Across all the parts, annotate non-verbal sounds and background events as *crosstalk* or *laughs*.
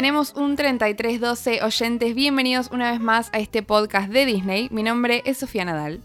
Tenemos un 3312 oyentes. Bienvenidos una vez más a este podcast de Disney. Mi nombre es Sofía Nadal.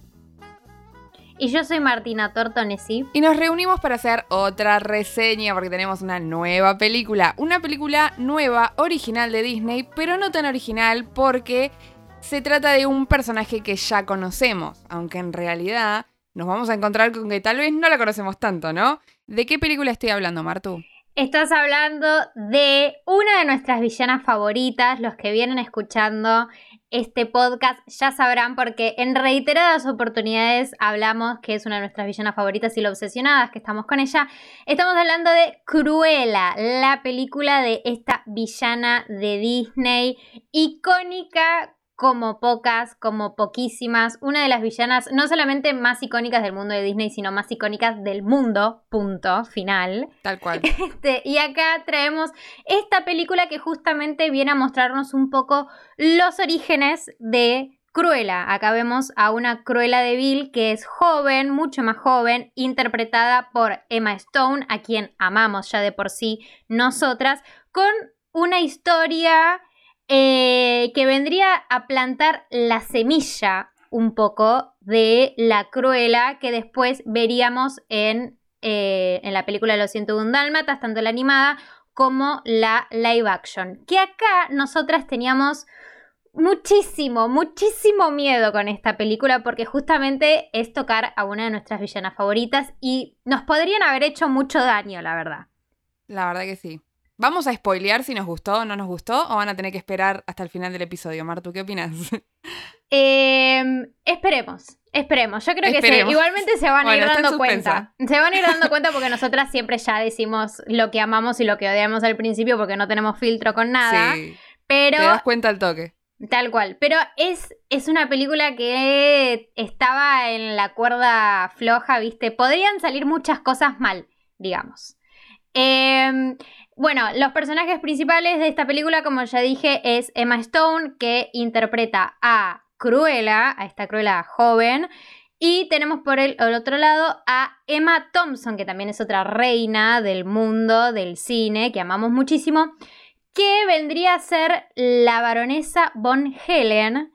Y yo soy Martina Tortonesi. Y nos reunimos para hacer otra reseña porque tenemos una nueva película. Una película nueva, original de Disney, pero no tan original porque se trata de un personaje que ya conocemos, aunque en realidad nos vamos a encontrar con que tal vez no la conocemos tanto, ¿no? ¿De qué película estoy hablando, Martu? Estás hablando de una de nuestras villanas favoritas. Los que vienen escuchando este podcast ya sabrán porque en reiteradas oportunidades hablamos que es una de nuestras villanas favoritas y lo obsesionadas que estamos con ella. Estamos hablando de Cruella, la película de esta villana de Disney icónica como pocas, como poquísimas, una de las villanas no solamente más icónicas del mundo de Disney, sino más icónicas del mundo, punto, final. Tal cual. *laughs* Este, y acá traemos esta película que justamente viene a mostrarnos un poco los orígenes de Cruella. Acá vemos a una Cruella de Vil que es joven, mucho más joven, interpretada por Emma Stone, a quien amamos ya de por sí nosotras, con una historia eh, que vendría a plantar la semilla un poco de la cruela que después veríamos en, eh, en la película de Los 101 Dálmatas, tanto la animada como la live action. Que acá nosotras teníamos muchísimo, muchísimo miedo con esta película porque justamente es tocar a una de nuestras villanas favoritas y nos podrían haber hecho mucho daño, la verdad. La verdad que sí. ¿Vamos a spoilear si nos gustó o no nos gustó? ¿O van a tener que esperar hasta el final del episodio? Martu, ¿qué opinas? *laughs* Em, esperemos, esperemos. Yo creo que igualmente se van a ir dando cuenta. Se van a ir dando *laughs* cuenta porque nosotras siempre ya decimos lo que amamos y lo que odiamos al principio porque no tenemos filtro con nada. Sí. Pero. Te das cuenta al toque. Tal cual. Pero es, es una película que estaba en la cuerda floja, ¿viste? Podrían salir muchas cosas mal, digamos. Eh, bueno, los personajes principales de esta película, como ya dije, es Emma Stone, que interpreta a Cruella, a esta Cruella joven. Y tenemos por el, otro lado a Emma Thompson, que también es otra reina del mundo del cine, que amamos muchísimo, que vendría a ser la baronesa Von Helen,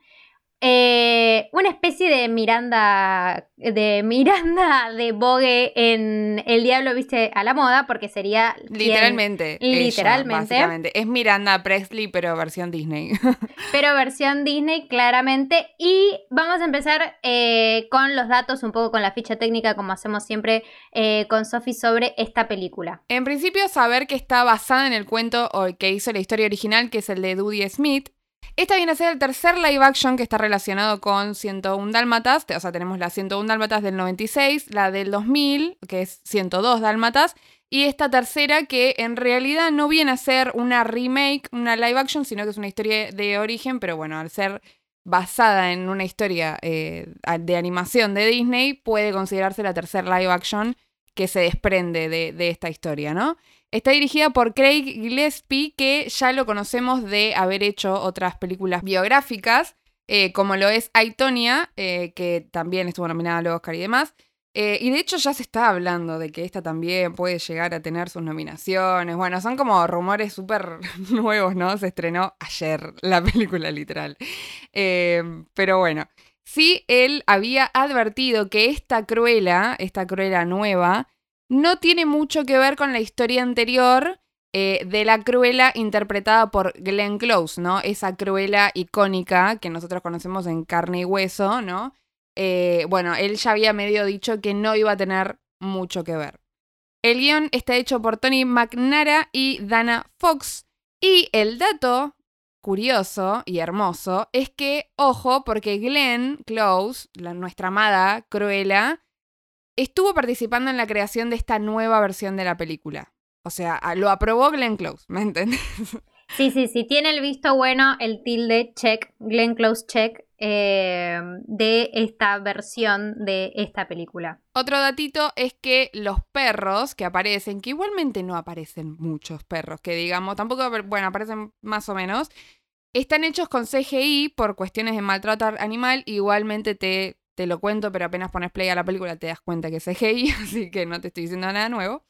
eh, una especie de Miranda de Miranda de Vogue en El Diablo viste a la moda porque sería literalmente literalmente. es Miranda Presley pero versión Disney. *laughs* Pero versión Disney claramente. Y vamos a empezar eh, con los datos un poco con la ficha técnica como hacemos siempre eh, con Sophie sobre esta película. En principio saber que está basada en el cuento que hizo la historia original que es el de Dudie Smith esta viene a ser el tercer live action que está relacionado con 101 Dálmatas. O sea, tenemos la 101 Dálmatas del 96, la del 2000, que es 102 Dálmatas, y esta tercera que en realidad no viene a ser una remake, una live action, sino que es una historia de origen, pero bueno, al ser basada en una historia eh, de animación de Disney, puede considerarse la tercera live action que se desprende de, de esta historia, ¿no? Está dirigida por Craig Gillespie, que ya lo conocemos de haber hecho otras películas biográficas, eh, como lo es Aitonia, eh, que también estuvo nominada al Oscar y demás. Eh, y de hecho ya se está hablando de que esta también puede llegar a tener sus nominaciones. Bueno, son como rumores súper *laughs* nuevos, ¿no? Se estrenó ayer la película literal. pero bueno, sí, él había advertido que esta cruela, esta cruela nueva, no tiene mucho que ver con la historia anterior eh, de la Cruella interpretada por Glenn Close, ¿no? Esa Cruella icónica que nosotros conocemos en carne y hueso, ¿no? Eh, bueno, él ya había medio dicho que no iba a tener mucho que ver. El guion está hecho por Tony McNara y Dana Fox. Y el dato curioso y hermoso es que, ojo, porque Glenn Close, la, nuestra amada Cruella, estuvo participando en la creación de esta nueva versión de la película. O sea, lo aprobó Glenn Close, ¿me entiendes? Sí, sí, sí, tiene el visto bueno, el tilde check, Glenn Close check, eh, de esta versión de esta película. Otro datito es que los perros que aparecen, que igualmente no aparecen muchos perros, que digamos, tampoco, bueno, aparecen más o menos, están hechos con CGI por cuestiones de maltrato animal, igualmente te te lo cuento, pero apenas pones play a la película te das cuenta que es CGI, *laughs* así que no te estoy diciendo nada nuevo.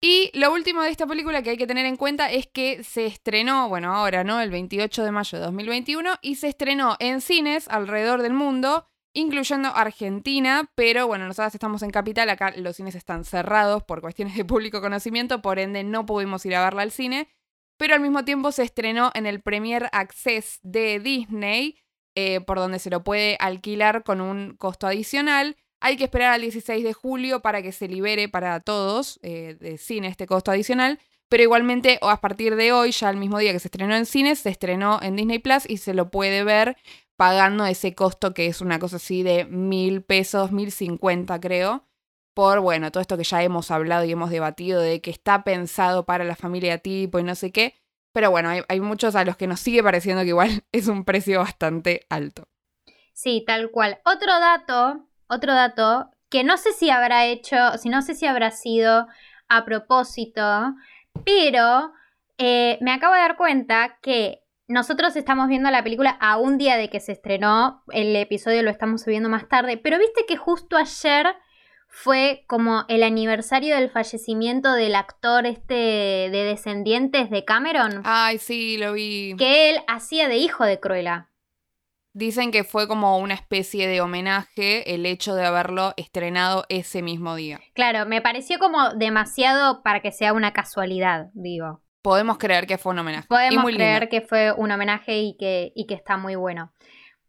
Y lo último de esta película que hay que tener en cuenta es que se estrenó, bueno, ahora, ¿no? El 28 de mayo de 2021 y se estrenó en cines alrededor del mundo, incluyendo Argentina, pero bueno, nosotros estamos en Capital, acá los cines están cerrados por cuestiones de público conocimiento, por ende no pudimos ir a verla al cine, pero al mismo tiempo se estrenó en el Premier Access de Disney, eh, por donde se lo puede alquilar con un costo adicional. Hay que esperar al 16 de julio para que se libere para todos eh, de cine este costo adicional. Pero igualmente, a partir de hoy, ya el mismo día que se estrenó en cines, se estrenó en Disney Plus y se lo puede ver pagando ese costo que es una cosa así de mil pesos, mil cincuenta creo. Por, bueno, todo esto que ya hemos hablado y hemos debatido de que está pensado para la familia tipo y no sé qué. Pero bueno, hay, hay muchos a los que nos sigue pareciendo que igual *laughs* es un precio bastante alto. Sí, tal cual. Otro dato otro dato que no sé si habrá hecho, si no sé si habrá sido a propósito, pero eh, me acabo de dar cuenta que nosotros estamos viendo la película a un día de que se estrenó, el episodio lo estamos subiendo más tarde, pero viste que justo ayer fue como el aniversario del fallecimiento del actor este de Descendientes de Cameron. Ay, sí, lo vi. Que él hacía de hijo de Cruella. Dicen que fue como una especie de homenaje el hecho de haberlo estrenado ese mismo día. Claro, me pareció como demasiado para que sea una casualidad, digo. Podemos creer que fue un homenaje. Podemos creer que fue un homenaje y que, y que está muy bueno.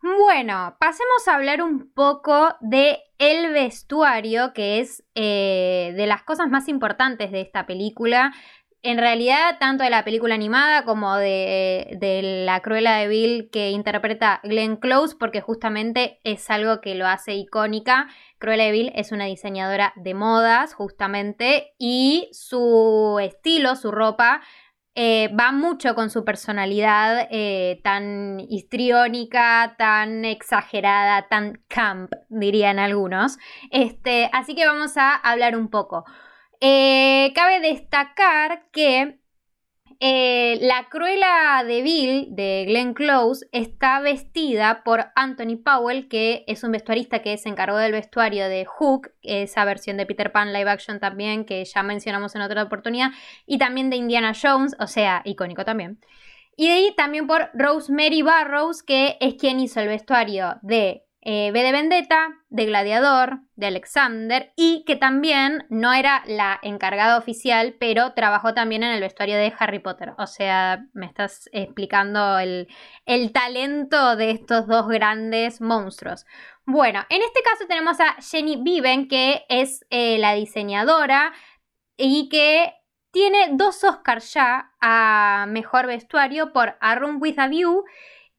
Bueno, pasemos a hablar un poco de el vestuario, que es eh, de las cosas más importantes de esta película en realidad, tanto de la película animada como de, La Cruela de Bill que interpreta Glenn Close, porque justamente es algo que lo hace icónica. Cruella de Bill es una diseñadora de modas, justamente, y su estilo, su ropa, eh, va mucho con su personalidad eh, tan histriónica, tan exagerada, tan camp, dirían algunos. Este, así que vamos a hablar un poco. Eh, cabe destacar que eh, la Cruela de Bill de Glenn Close está vestida por Anthony Powell, que es un vestuarista que se encargó del vestuario de Hook, esa versión de Peter Pan live action también, que ya mencionamos en otra oportunidad, y también de Indiana Jones, o sea, icónico también. Y de ahí también por Rosemary Barrows, que es quien hizo el vestuario de eh, B de Vendetta, de Gladiador, de Alexander y que también no era la encargada oficial, pero trabajó también en el vestuario de Harry Potter. O sea, me estás explicando el, talento de estos dos grandes monstruos. Bueno, en este caso tenemos a Jenny Viven, que es eh, la diseñadora y que tiene dos Oscars ya a Mejor Vestuario por A Room with a View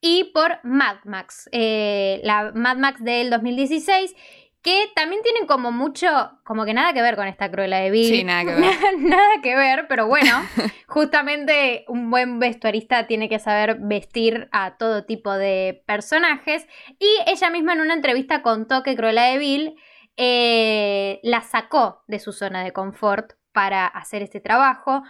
y por Mad Max, eh, la Mad Max del 2016 que también tienen como mucho, como que nada que ver con esta Cruella de Bill. Sí, nada que ver. *laughs* nada que ver, pero bueno, *laughs* justamente un buen vestuarista tiene que saber vestir a todo tipo de personajes. Y ella misma en una entrevista contó que Cruella de Bill eh, la sacó de su zona de confort para hacer este trabajo.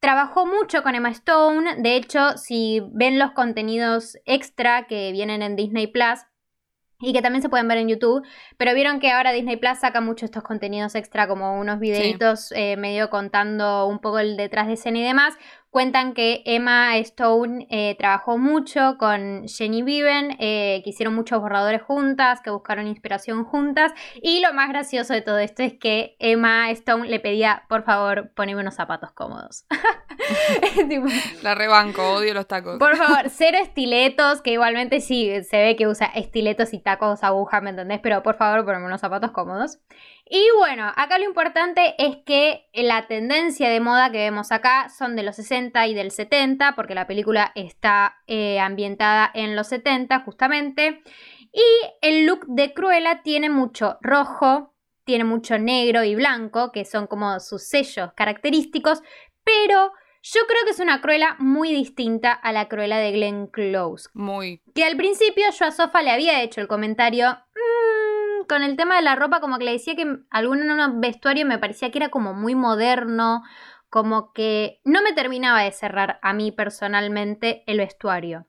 Trabajó mucho con Emma Stone, de hecho, si ven los contenidos extra que vienen en Disney Plus, y que también se pueden ver en YouTube, pero vieron que ahora Disney Plus saca mucho estos contenidos extra, como unos videitos eh, medio contando un poco el detrás de escena y demás. Cuentan que Emma Stone eh, trabajó mucho con Jenny Viven, eh, que hicieron muchos borradores juntas, que buscaron inspiración juntas. Y lo más gracioso de todo esto es que Emma Stone le pedía, por favor, poneme unos zapatos cómodos. *laughs* La rebanco, odio los tacos. Por favor, cero estiletos, que igualmente sí se ve que usa estiletos y tacos aguja, ¿me entendés? Pero por favor, poneme unos zapatos cómodos. Y bueno, acá lo importante es que la tendencia de moda que vemos acá son de los 60 y del 70, porque la película está eh, ambientada en los 70 justamente. Y el look de Cruella tiene mucho rojo, tiene mucho negro y blanco, que son como sus sellos característicos, pero yo creo que es una Cruella muy distinta a la Cruella de Glenn Close. Muy. Que al principio yo a Sofa le había hecho el comentario, con el tema de la ropa, como que le decía que algún vestuario me parecía que era como muy moderno, como que no me terminaba de cerrar a mí personalmente el vestuario.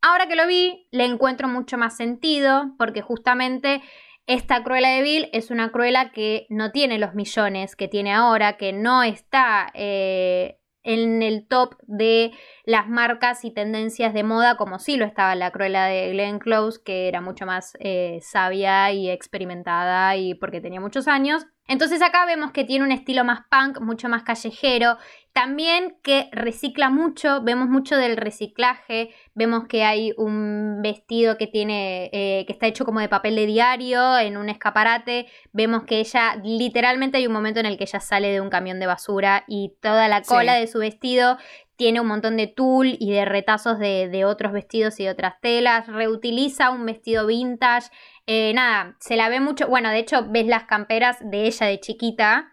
Ahora que lo vi, le encuentro mucho más sentido, porque justamente Esta Cruella de Vil es una Cruella que no tiene los millones que tiene ahora, que no está eh, en el top de las marcas y tendencias de moda como sí lo estaba la Cruella de Glenn Close, que era mucho más eh, sabia y experimentada y porque tenía muchos años. Entonces acá vemos que tiene un estilo más punk, mucho más callejero, también que recicla mucho, vemos mucho del reciclaje, vemos que hay un vestido que tiene, eh, que está hecho como de papel de diario en un escaparate, vemos que ella, literalmente hay un momento en el que ella sale de un camión de basura y toda la cola de su vestido tiene un montón de tul y de retazos de, otros vestidos y de otras telas, reutiliza un vestido vintage, eh, nada, se la ve mucho, bueno, de hecho ves las camperas de ella de chiquita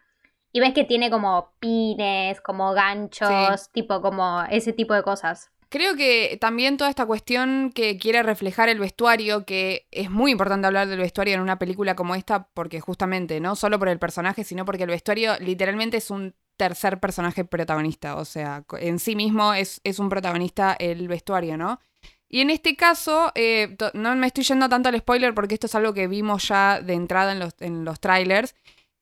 y ves que tiene como pines, como ganchos, tipo como ese tipo de cosas. Creo que también toda esta cuestión que quiere reflejar el vestuario, que es muy importante hablar del vestuario en una película como esta, porque justamente, no solo por el personaje, sino porque el vestuario literalmente es un tercer personaje protagonista, o sea, en sí mismo es, es un protagonista el vestuario, ¿no? Y en este caso, eh, no me estoy yendo tanto al spoiler porque esto es algo que vimos ya de entrada en los, en los trailers,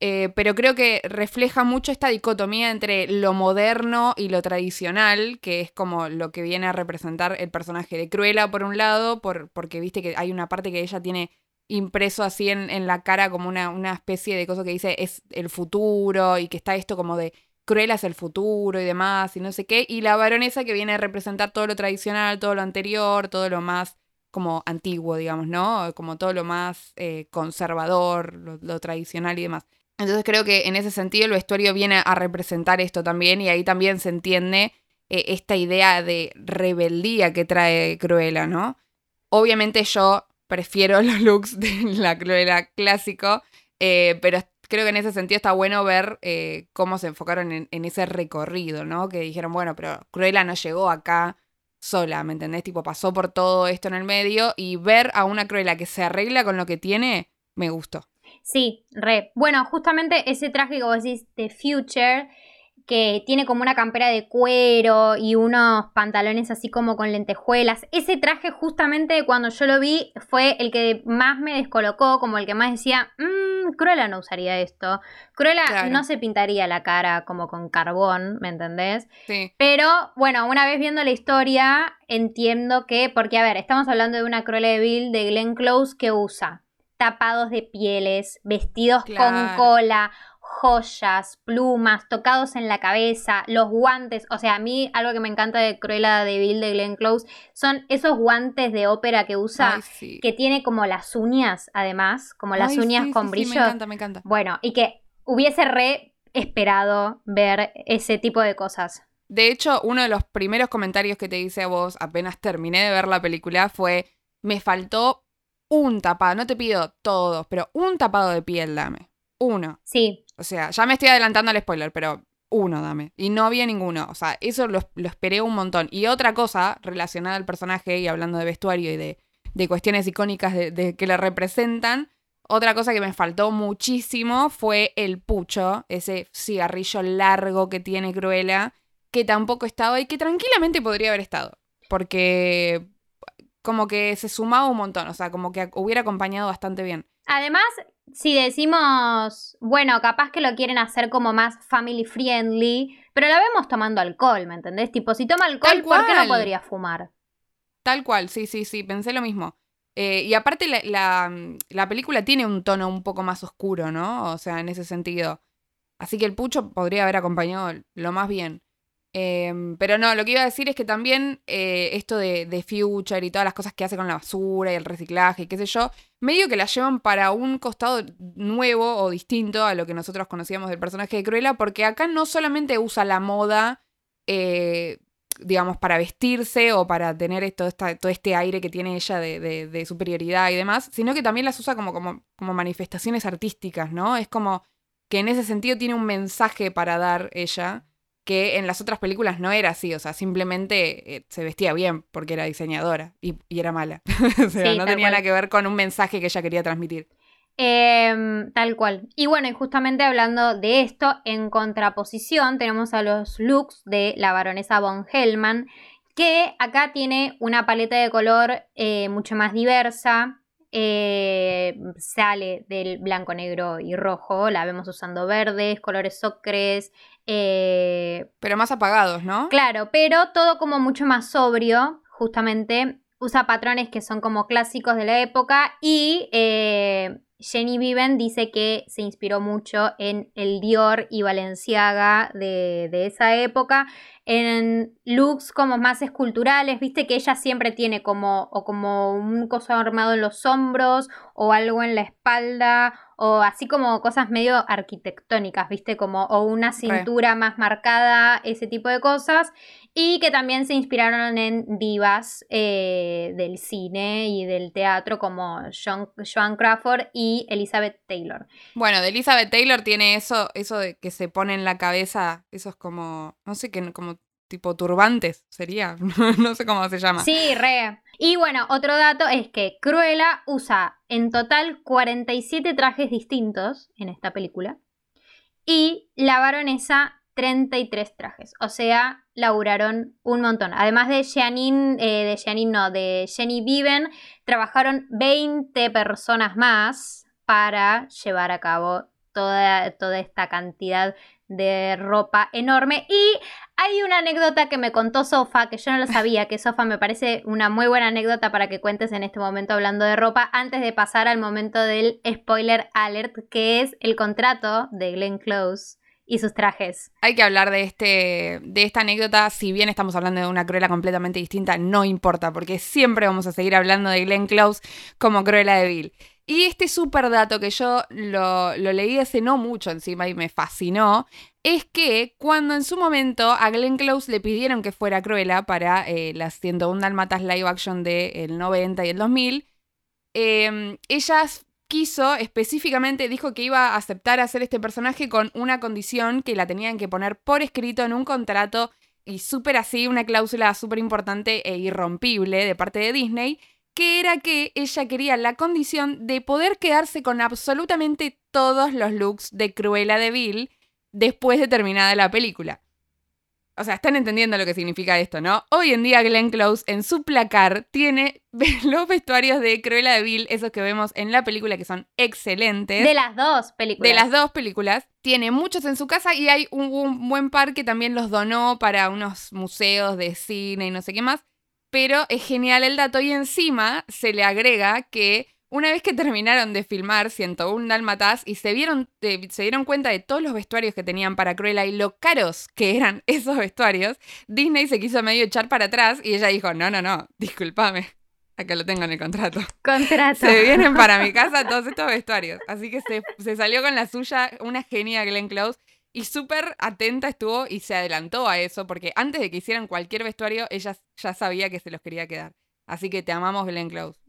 eh, pero creo que refleja mucho esta dicotomía entre lo moderno y lo tradicional, que es como lo que viene a representar el personaje de Cruella por un lado, por, porque viste que hay una parte que ella tiene impreso así en, en la cara como una, una, especie de cosa que dice es el futuro y que está esto como de Cruella es el futuro y demás y no sé qué, y la baronesa que viene a representar todo lo tradicional, todo lo anterior, todo lo más como antiguo, digamos, ¿no? Como todo lo más eh, conservador, lo, tradicional y demás. Entonces creo que en ese sentido el vestuario viene a representar esto también y ahí también se entiende eh, esta idea de rebeldía que trae Cruella, ¿no? Obviamente yo prefiero *laughs* los looks de la Cruella clásico, eh, pero creo que en ese sentido está bueno ver eh, cómo se enfocaron en, ese recorrido, ¿no? Que dijeron, bueno, pero Cruella no llegó acá sola, ¿me entendés? Tipo, pasó por todo esto en el medio y ver a una Cruella que se arregla con lo que tiene, me gustó. Sí, re. Bueno, justamente ese traje que vos decís, The Future, que tiene como una campera de cuero y unos pantalones así como con lentejuelas. Ese traje justamente cuando yo lo vi fue el que más me descolocó, como el que más decía, mmm, Cruella no usaría esto. Cruella no se pintaría la cara como con carbón, ¿me entendés? Sí. Pero bueno, una vez viendo la historia, entiendo que, porque a ver, estamos hablando de una Cruella de Bill de Glenn Close que usa tapados de pieles, vestidos con cola, joyas, plumas, tocados en la cabeza, los guantes. O sea, a mí algo que me encanta de Cruella de Bill de Glenn Close son esos guantes de ópera que usa, que tiene como las uñas, además, como las uñas con brillo. me encanta, me encanta. Bueno, y que hubiese re esperado ver ese tipo de cosas. De hecho, uno de los primeros comentarios que te hice a vos apenas terminé de ver la película fue, me faltó un tapado, no te pido todos, pero un tapado de piel dame. Uno. Sí. O sea, ya me estoy adelantando al spoiler, pero uno dame. Y no había ninguno. O sea, eso lo, esperé un montón. Y otra cosa relacionada al personaje y hablando de vestuario y de, de cuestiones icónicas de, que le representan, otra cosa que me faltó muchísimo fue el pucho, ese cigarrillo largo que tiene Cruella, que tampoco estaba y que tranquilamente podría haber estado. Porque como que se sumaba un montón, o sea, como que hubiera acompañado bastante bien. Además, si decimos, bueno, capaz que lo quieren hacer como más family friendly, pero la vemos tomando alcohol, ¿me entendés? Tipo, si toma alcohol, ¿por qué no podría fumar? Tal cual, sí, sí, sí, pensé lo mismo. Eh, y aparte la, la, película tiene un tono un poco más oscuro, ¿no? O sea, en ese sentido. Así que el pucho podría haber acompañado lo más bien. Em, pero no, lo que iba a decir es que también eh, esto de, de, Future y todas las cosas que hace con la basura y el reciclaje y qué sé yo, medio que la llevan para un costado nuevo o distinto a lo que nosotros conocíamos del personaje de Cruella, porque acá no solamente usa la moda, eh, digamos, para vestirse o para tener todo este aire que tiene ella de, superioridad y demás, sino que también las usa como, como, como manifestaciones artísticas, ¿no? Es como que en ese sentido tiene un mensaje para dar ella que en las otras películas no era así, o sea, simplemente eh, se vestía bien porque era diseñadora y, era mala. *laughs* o sea, no tenía nada que ver con un mensaje que ella quería transmitir. Em, tal cual. Y bueno, y justamente hablando de esto, en contraposición tenemos a los looks de la baronesa von Hellman, que acá tiene una paleta de color eh, mucho más diversa. eh, sale del blanco, negro y rojo. La vemos usando verdes, colores ocres. Eh, Pero más apagados, ¿no? Claro, pero todo como mucho más sobrio, justamente. Usa patrones que son como clásicos de la época y eh, Jenny Viven dice que se inspiró mucho en el Dior y Balenciaga de, de esa época, en looks como más esculturales, viste que ella siempre tiene como o como un coso armado en los hombros o algo en la espalda o así como cosas medio arquitectónicas, viste como o una cintura más marcada, ese tipo de cosas y que también se inspiraron en divas eh, del cine y del teatro como Joan, Joan Crawford y Elizabeth Taylor. Bueno, de Elizabeth Taylor tiene eso, eso de que se pone en la cabeza, esos como, no sé qué, como tipo turbantes sería, *laughs* no sé cómo se llama. Sí, re. Y bueno, otro dato es que Cruella usa en total 47 trajes distintos en esta película y la baronesa 33 trajes. O sea, laburaron un montón. Además de Janine, eh, de Janine no, de Jenny Viven, trabajaron 20 personas más para llevar a cabo toda, toda esta cantidad de ropa enorme. Y hay una anécdota que me contó Sofa, que yo no lo sabía, que Sofa me parece una muy buena anécdota para que cuentes en este momento hablando de ropa, antes de pasar al momento del spoiler alert, que es el contrato de Glenn Close y sus trajes. Hay que hablar de, este, de esta anécdota, si bien estamos hablando de una Cruella completamente distinta, no importa, porque siempre vamos a seguir hablando de Glenn Close como Cruella de Vil. Y este super dato que yo lo, leí hace no mucho encima y me fascinó, es que cuando en su momento a Glenn Close le pidieron que fuera Cruella para eh, las 101 Dalmatas live action del 90 y el 2000, eh, ellas quiso, específicamente dijo que iba a aceptar hacer este personaje con una condición que la tenían que poner por escrito en un contrato y súper así, una cláusula súper importante e irrompible de parte de Disney, que era que ella quería la condición de poder quedarse con absolutamente todos los looks de Cruella de Vil después de terminada la película. O sea, están entendiendo lo que significa esto, ¿no? Hoy en día Glenn Close en su placar tiene *laughs* los vestuarios de Cruella de Vil, esos que vemos en la película que son excelentes. De las dos películas. De las dos películas. Tiene muchos en su casa y hay un, un buen par que también los donó para unos museos de cine y no sé qué más. Pero es genial el dato y encima se le agrega que una vez que terminaron de filmar 101 Dálmatas y se, vieron, eh, se dieron cuenta de todos los vestuarios que tenían para Cruella y lo caros que eran *laughs* esos vestuarios, Disney se quiso medio echar para atrás y ella dijo, no, no, no, discúlpame, acá lo tengo en el contrato. Contrato. Se vienen para mi *laughs* casa todos estos vestuarios. Así que se, se salió con la suya, una genia Glenn Close. Y súper atenta estuvo y se adelantó a eso, porque antes de que hicieran cualquier vestuario, ella ya sabía que se los quería quedar. Así que te amamos, Glenn Close.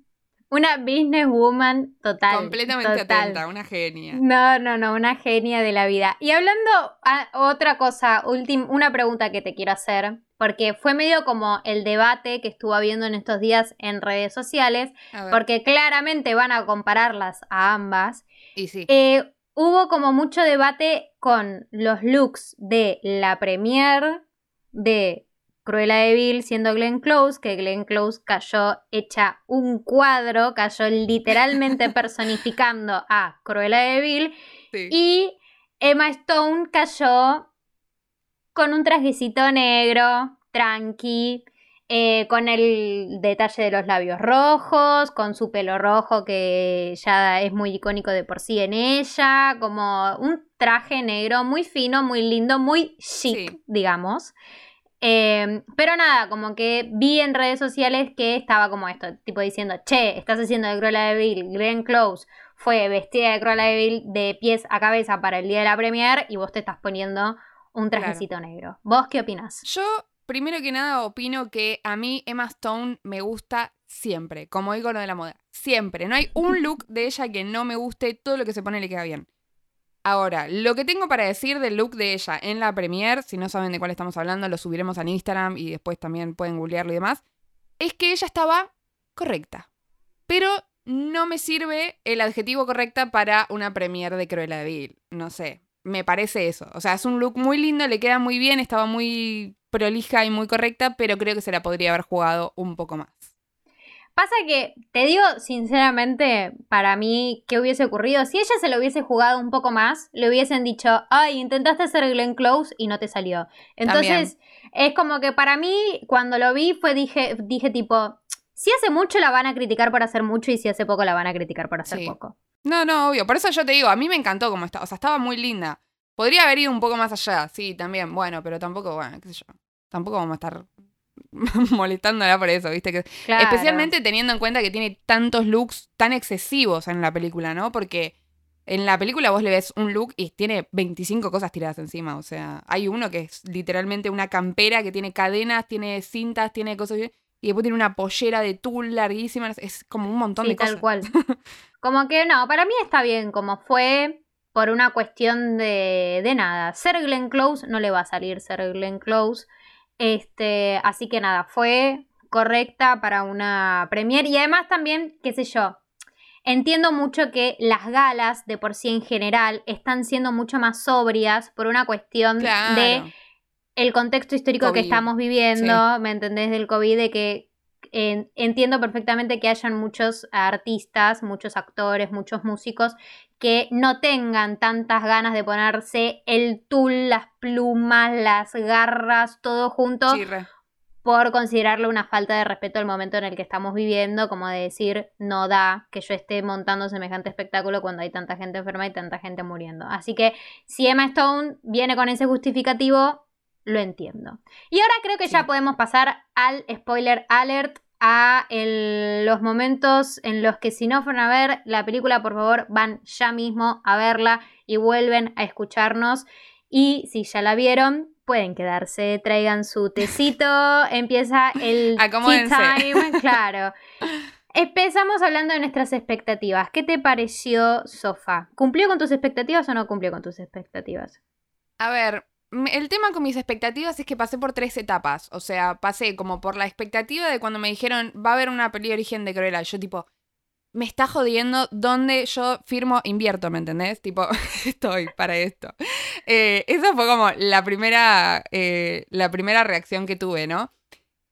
Una businesswoman total. Completamente total. atenta, una genia. No, no, no, una genia de la vida. Y hablando, a, otra cosa, última, una pregunta que te quiero hacer, porque fue medio como el debate que estuvo habiendo en estos días en redes sociales, porque claramente van a compararlas a ambas. Y sí. Eh, hubo como mucho debate con los looks de la premier de Cruella de Vil siendo Glenn Close, que Glenn Close cayó hecha un cuadro, cayó literalmente *laughs* personificando a Cruella de Vil. Sí. Y Emma Stone cayó con un trajecito negro, tranqui, eh, con el detalle de los labios rojos, con su pelo rojo que ya es muy icónico de por sí en ella, como un traje negro muy fino, muy lindo, muy chic, Sí. digamos. Eh, pero nada, como que vi en redes sociales que estaba como esto, tipo diciendo, che, estás haciendo de Cruella de Vil, Glenn Close fue vestida de Cruella de Vil de pies a cabeza para el día de la premier y vos te estás poniendo un trajecito negro. ¿Vos qué opinás? Yo, primero que nada, opino que a mí Emma Stone me gusta siempre, como ícono de la moda. Siempre. No hay un look de ella que no me guste, todo lo que se pone le queda bien. Ahora, lo que tengo para decir del look de ella en la premiere, si no saben de cuál estamos hablando, lo subiremos en Instagram y después también pueden googlearlo y demás, es que ella estaba correcta. Pero no me sirve el adjetivo correcta para una premiere de Cruella de Vil. No sé, me parece eso. O sea, es un look muy lindo, le queda muy bien, estaba muy prolija y muy correcta, pero creo que se la podría haber jugado un poco más. Pasa que, te digo sinceramente, para mí, ¿qué hubiese ocurrido? Si ella se lo hubiese jugado un poco más, le hubiesen dicho, ay, intentaste hacer Glenn Close y no te salió. Entonces, es como que para mí, cuando lo vi, fue, dije, dije tipo, si hace mucho la van a criticar por hacer mucho y si hace poco la van a criticar por hacer poco. No, no, obvio. Por eso yo te digo, a mí me encantó como estaba. O sea, estaba muy linda. Podría haber ido un poco más allá, sí, también. Bueno, pero tampoco, bueno, qué sé yo. Tampoco vamos a estar *laughs* molestándola por eso, ¿viste? Que, Especialmente teniendo en cuenta que tiene tantos looks tan excesivos en la película, ¿no? Porque en la película vos le ves un look y tiene 25 cosas tiradas encima. O sea, hay uno que es literalmente una campera que tiene cadenas, tiene cintas, tiene cosas. Y después tiene una pollera de tul larguísima. Es como un montón de cosas. Tal cual. *laughs* como que no, para mí está bien como fue por una cuestión de, de nada. Ser Glenn Close no le va a salir ser Glenn Close. Este, así que nada, fue correcta para una premier. Y además también, qué sé yo, entiendo mucho que las galas de por sí en general están siendo mucho más sobrias por una cuestión de el contexto histórico que estamos viviendo, ¿me entendés? Del COVID, de que entiendo perfectamente que hayan muchos artistas, muchos actores, muchos músicos que no tengan tantas ganas de ponerse el tul, las plumas, las garras, todo junto. por considerarlo una falta de respeto al momento en el que estamos viviendo, como de decir, no da que yo esté montando semejante espectáculo cuando hay tanta gente enferma y tanta gente muriendo. Así que si Emma Stone viene con ese justificativo, lo entiendo. Y ahora creo que ya podemos pasar al spoiler alert a los momentos en los que si no fueron a ver la película, por favor, van ya mismo a verla y vuelven a escucharnos. Y si ya la vieron, pueden quedarse, traigan su *laughs* tecito, empieza el *laughs* tea time, *laughs* claro. Empezamos hablando de nuestras expectativas. ¿Qué te pareció, Sofa? ¿Cumplió con tus expectativas o no cumplió con tus expectativas? A ver, el tema con mis expectativas es que pasé por tres etapas. O sea, pasé como por la expectativa de cuando me dijeron va a haber una peli de origen de Cruella. Yo, tipo, me está jodiendo donde yo firmo, invierto, ¿me entendés? Tipo, *laughs* estoy para esto. Eh, esa fue como la primera, eh, la primera reacción que tuve, ¿no?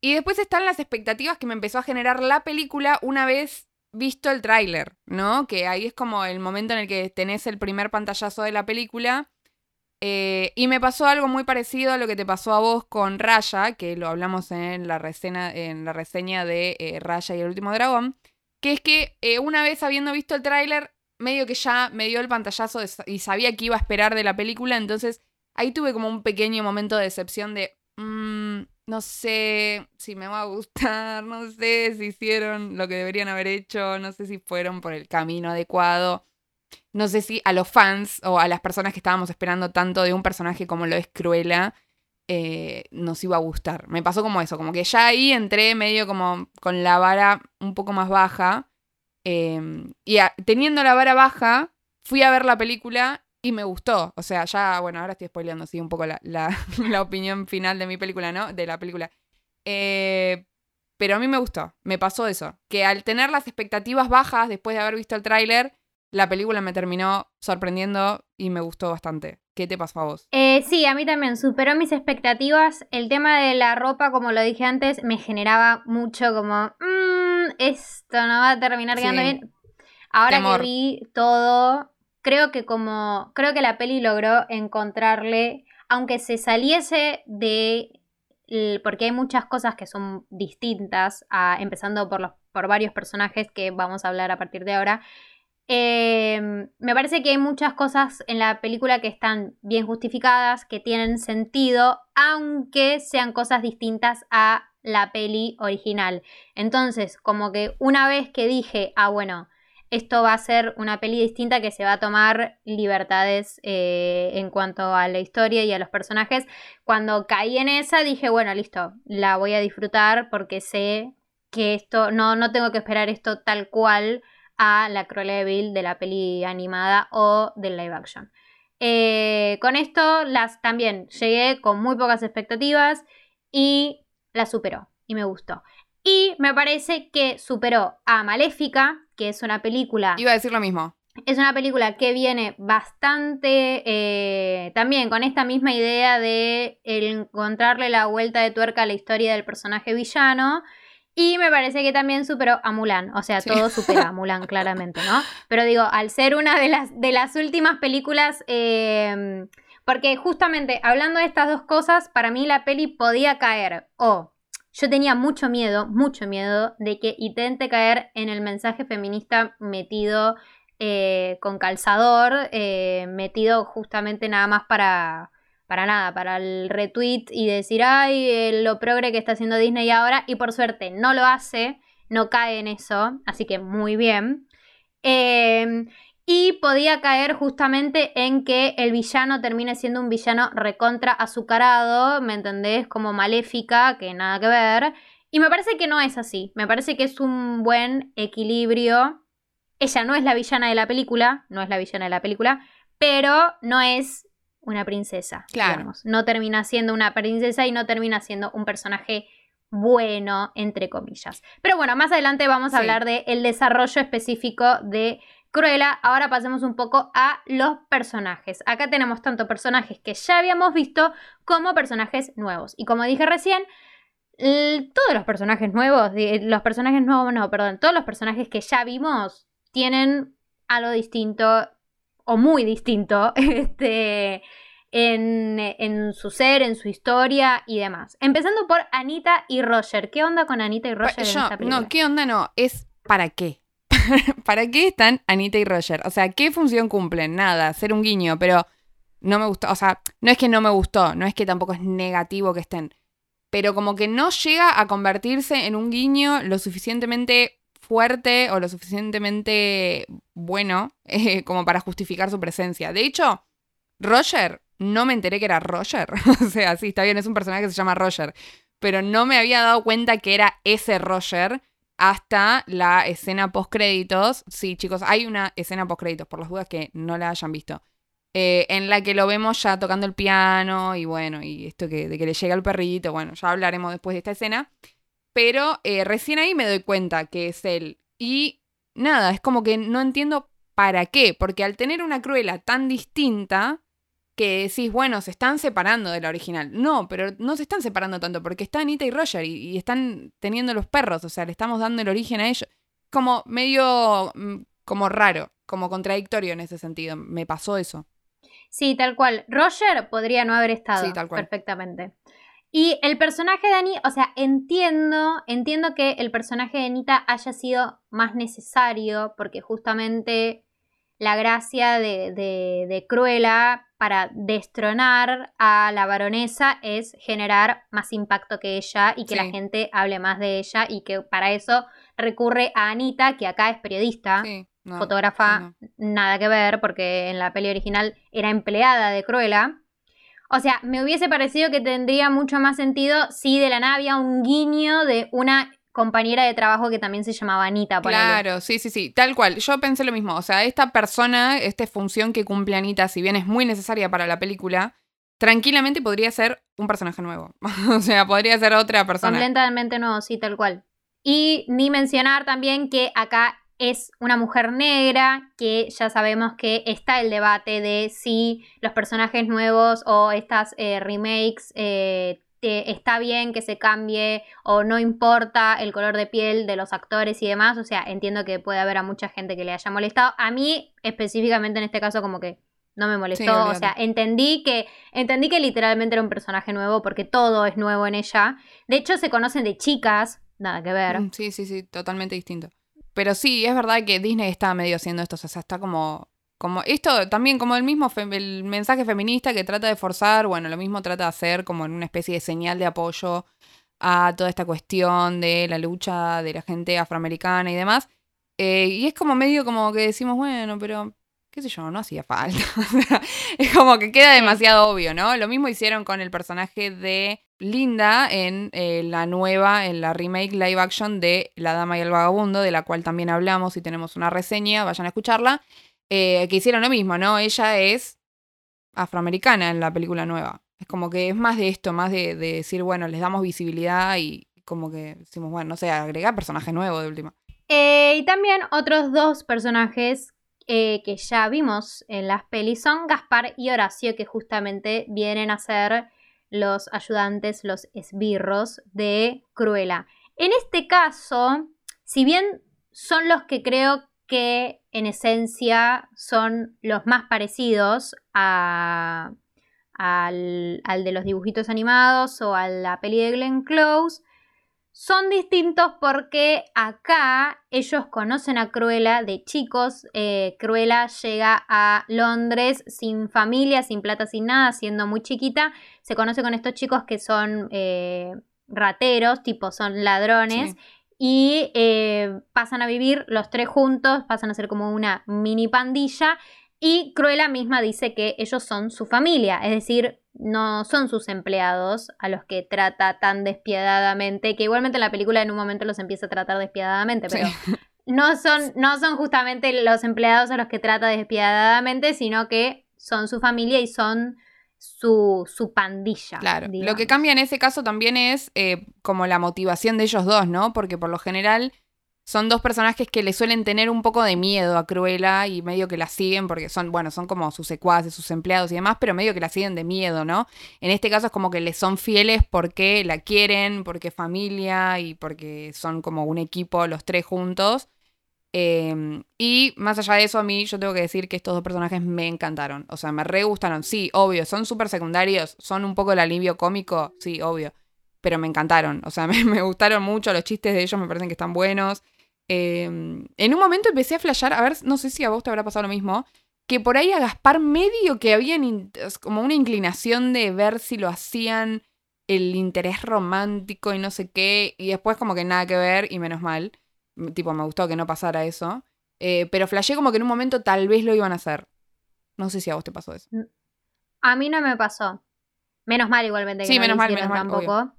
Y después están las expectativas que me empezó a generar la película una vez visto el tráiler, ¿no? Que ahí es como el momento en el que tenés el primer pantallazo de la película eh, y me pasó algo muy parecido a lo que te pasó a vos con Raya, que lo hablamos en la reseña, en la reseña de eh, Raya y el último dragón, que es que eh, una vez habiendo visto el tráiler, medio que ya me dio el pantallazo y sabía que iba a esperar de la película, entonces ahí tuve como un pequeño momento de decepción de, mm, no sé si me va a gustar, *laughs* no sé si hicieron lo que deberían haber hecho, no sé si fueron por el camino adecuado no sé si a los fans o a las personas que estábamos esperando tanto de un personaje como lo es Cruella, eh, nos iba a gustar. Me pasó como eso, como que ya ahí entré medio como con la vara un poco más baja. Em, y teniendo la vara baja, fui a ver la película y me gustó. O sea, ya, bueno, ahora estoy spoileando, sí, un poco la, *laughs* la, opinión final de mi película, ¿no? De la película. Eh, pero a mí me gustó, me pasó eso. Que al tener las expectativas bajas después de haber visto el tráiler, la película me terminó sorprendiendo y me gustó bastante. ¿Qué te pasó a vos? Eh, sí, a mí también superó mis expectativas. El tema de la ropa, como lo dije antes, me generaba mucho como, mmm, esto no va a terminar quedando bien. Ahora que vi todo, creo que como, creo que la peli logró encontrarle, aunque se saliese de porque hay muchas cosas que son distintas, empezando por, los, por varios personajes que vamos a hablar a partir de ahora, Em, me parece que hay muchas cosas en la película que están bien justificadas, que tienen sentido, aunque sean cosas distintas a la peli original. Entonces, como que una vez que dije, ah, bueno, esto va a ser una peli distinta que se va a tomar libertades eh, en cuanto a la historia y a los personajes, cuando caí en esa dije, bueno, listo, la voy a disfrutar porque sé que esto, no, no tengo que esperar esto tal cual a la Cruella de Vil de la peli animada o del live action. Eh, con esto las también llegué con muy pocas expectativas y la superó y me gustó. Y me parece que superó a Maléfica, que es una película... Iba a decir lo mismo. Es una película que viene bastante eh, también con esta misma idea de encontrarle la vuelta de tuerca a la historia del personaje villano Y me parece que también superó a Mulan. O sea, todo supera a *laughs* Mulan, claramente, ¿no? Pero digo, al ser una de las, de las últimas películas. Eh, porque justamente hablando de estas dos cosas, para mí la peli podía caer o yo tenía mucho miedo, mucho miedo de que intente caer en el mensaje feminista metido eh, con calzador, eh, metido justamente nada más para, para nada, para el retweet y decir, ay, lo progre que está haciendo Disney ahora, y por suerte no lo hace, no cae en eso, así que muy bien. Eh, y podía caer justamente en que el villano termine siendo un villano recontra azucarado, ¿me entendés? Como maléfica, que nada que ver. Y me parece que no es así. Me parece que es un buen equilibrio. Ella no es la villana de la película, no es la villana de la película, pero no es una princesa. Claro. No termina siendo una princesa y no termina siendo un personaje bueno, entre comillas. Pero bueno, más adelante vamos a hablar del el desarrollo específico de Cruella, ahora pasemos un poco a los personajes. Acá tenemos tanto personajes que ya habíamos visto como personajes nuevos. Y como dije recién, todos los personajes nuevos, los personajes nuevos, no, perdón, todos los personajes que ya vimos tienen algo distinto o muy distinto *laughs* este, en, en, su ser, en su historia y demás. Empezando por Anita y Roger. ¿Qué onda con Anita y Roger en esta película? No, ¿qué onda no? Es para qué. *laughs* ¿Para qué están Anita y Roger? O sea, ¿qué función cumplen? Nada, ser un guiño, pero no me gustó. O sea, no es que no me gustó, no es que tampoco es negativo que estén. Pero como que no llega a convertirse en un guiño lo suficientemente fuerte o lo suficientemente bueno eh, como para justificar su presencia. De hecho, Roger, no me enteré que era Roger. *laughs* o sea, sí, está bien, es un personaje que se llama Roger. Pero no me había dado cuenta que era ese Roger hasta la escena post créditos. Sí, chicos, hay una escena post créditos, por las dudas que no la hayan visto. Eh, en la que lo vemos ya tocando el piano y bueno, y esto que, de que le llega el perrito, bueno, ya hablaremos después de esta escena. Pero eh, recién ahí me doy cuenta que es él. Y nada, es como que no entiendo para qué, porque al tener una cruela tan distinta, que decís, bueno, se están separando de la original. No, pero no se están separando tanto porque está Anita y Roger y, están teniendo los perros, o sea, le estamos dando el origen a ellos. Como medio, mm, como raro, como contradictorio en ese sentido. Me pasó eso. Sí, tal cual. Roger podría no haber estado sí, tal cual. perfectamente. Y el personaje de Anita, o sea, entiendo, entiendo que el personaje de Anita haya sido más necesario porque justamente la gracia de, de, de Cruella para destronar a la baronesa es generar más impacto que ella y que la gente hable más de ella y que para eso recurre a Anita, que acá es periodista, fotógrafa, nada que ver, porque en la peli original era empleada de Cruella. O sea, me hubiese parecido que tendría mucho más sentido si de la nada había un guiño de una compañera de trabajo que también se llamaba Anita. Claro, sí, sí, sí, tal cual. Yo pensé lo mismo. O sea, esta persona, esta función que cumple Anita, si bien es muy necesaria para la película, tranquilamente podría ser un personaje nuevo. *laughs* o sea, podría ser otra persona. Completamente nuevo, sí, tal cual. Y ni mencionar también que acá es una mujer negra, que ya sabemos que está el debate de si los personajes nuevos o estas eh, remakes eh, está bien que se cambie o no importa el color de piel de los actores y demás. O sea, entiendo que puede haber a mucha gente que le haya molestado. A mí, específicamente en este caso, como que no me molestó. o sea, entendí que, entendí que literalmente era un personaje nuevo porque todo es nuevo en ella. De hecho, se conocen de chicas, nada que ver. Mm, sí, sí, sí, totalmente distinto. Pero sí, es verdad que Disney está medio haciendo esto, o sea, está como como esto también como el mismo el mensaje feminista que trata de forzar, bueno, lo mismo trata de hacer como en una especie de señal de apoyo a toda esta cuestión de la lucha de la gente afroamericana y demás. Eh, y es como medio como que decimos, bueno, pero qué sé yo, no hacía falta. *laughs* es como que queda demasiado obvio, ¿no? Lo mismo hicieron con el personaje de Linda en eh, la nueva, en la remake live action de La Dama y el Vagabundo, de la cual también hablamos y tenemos una reseña, vayan a escucharla. Eh, que hicieron lo mismo, ¿no? Ella es afroamericana en la película nueva. Es como que es más de esto, más de, decir, bueno, les damos visibilidad y como que decimos, bueno, no sé, agregar personaje nuevo de última. Eh, y también otros dos personajes que ya vimos en las pelis son Gaspar y Horacio, que justamente vienen a ser los ayudantes, los esbirros de Cruella. En este caso, si bien son los que creo que en esencia son los más parecidos a, al, al, de los dibujitos animados o a la peli de Glenn Close, son distintos porque acá ellos conocen a Cruella de chicos. Eh, Cruella llega a Londres sin familia, sin plata, sin nada, siendo muy chiquita. Se conoce con estos chicos que son eh, rateros, tipo son ladrones. Y eh, pasan a vivir los tres juntos, pasan a ser como una mini pandilla. Y Cruella misma dice que ellos son su familia, es decir, no son sus empleados a los que trata tan despiadadamente, que igualmente en la película en un momento los empieza a tratar despiadadamente, pero no, son, no son justamente los empleados a los que trata despiadadamente, sino que son su familia y son su, su pandilla. Claro. Lo que cambia en ese caso también es eh, como la motivación de ellos dos, ¿no? Porque por lo general son dos personajes que le suelen tener un poco de miedo a Cruella y medio que la siguen porque son, bueno, son como sus secuaces, sus empleados y demás, pero medio que la siguen de miedo, ¿no? En este caso es como que le son fieles porque la quieren, porque es familia y porque son como un equipo los tres juntos. Em, y más allá de eso, a mí yo tengo que decir que estos dos personajes me encantaron. O sea, me re gustaron. Sí, obvio, son súper secundarios, son un poco el alivio cómico, sí, obvio. Pero me encantaron. O sea, *laughs* me, me gustaron mucho. Los chistes de ellos me parecen que están buenos. Em, en un momento empecé a flashear, a ver, no sé si a vos te habrá pasado lo mismo, que por ahí a Gaspar medio que había como una inclinación de ver si lo hacían el interés romántico y no sé qué, y después como que nada que ver y menos mal. Tipo, me gustó que no pasara eso. Eh, pero flasheé como que en un momento tal vez lo iban a hacer. No sé si a vos te pasó eso. A mí no me pasó. Menos mal igualmente que sí, menos mal, menos mal, tampoco.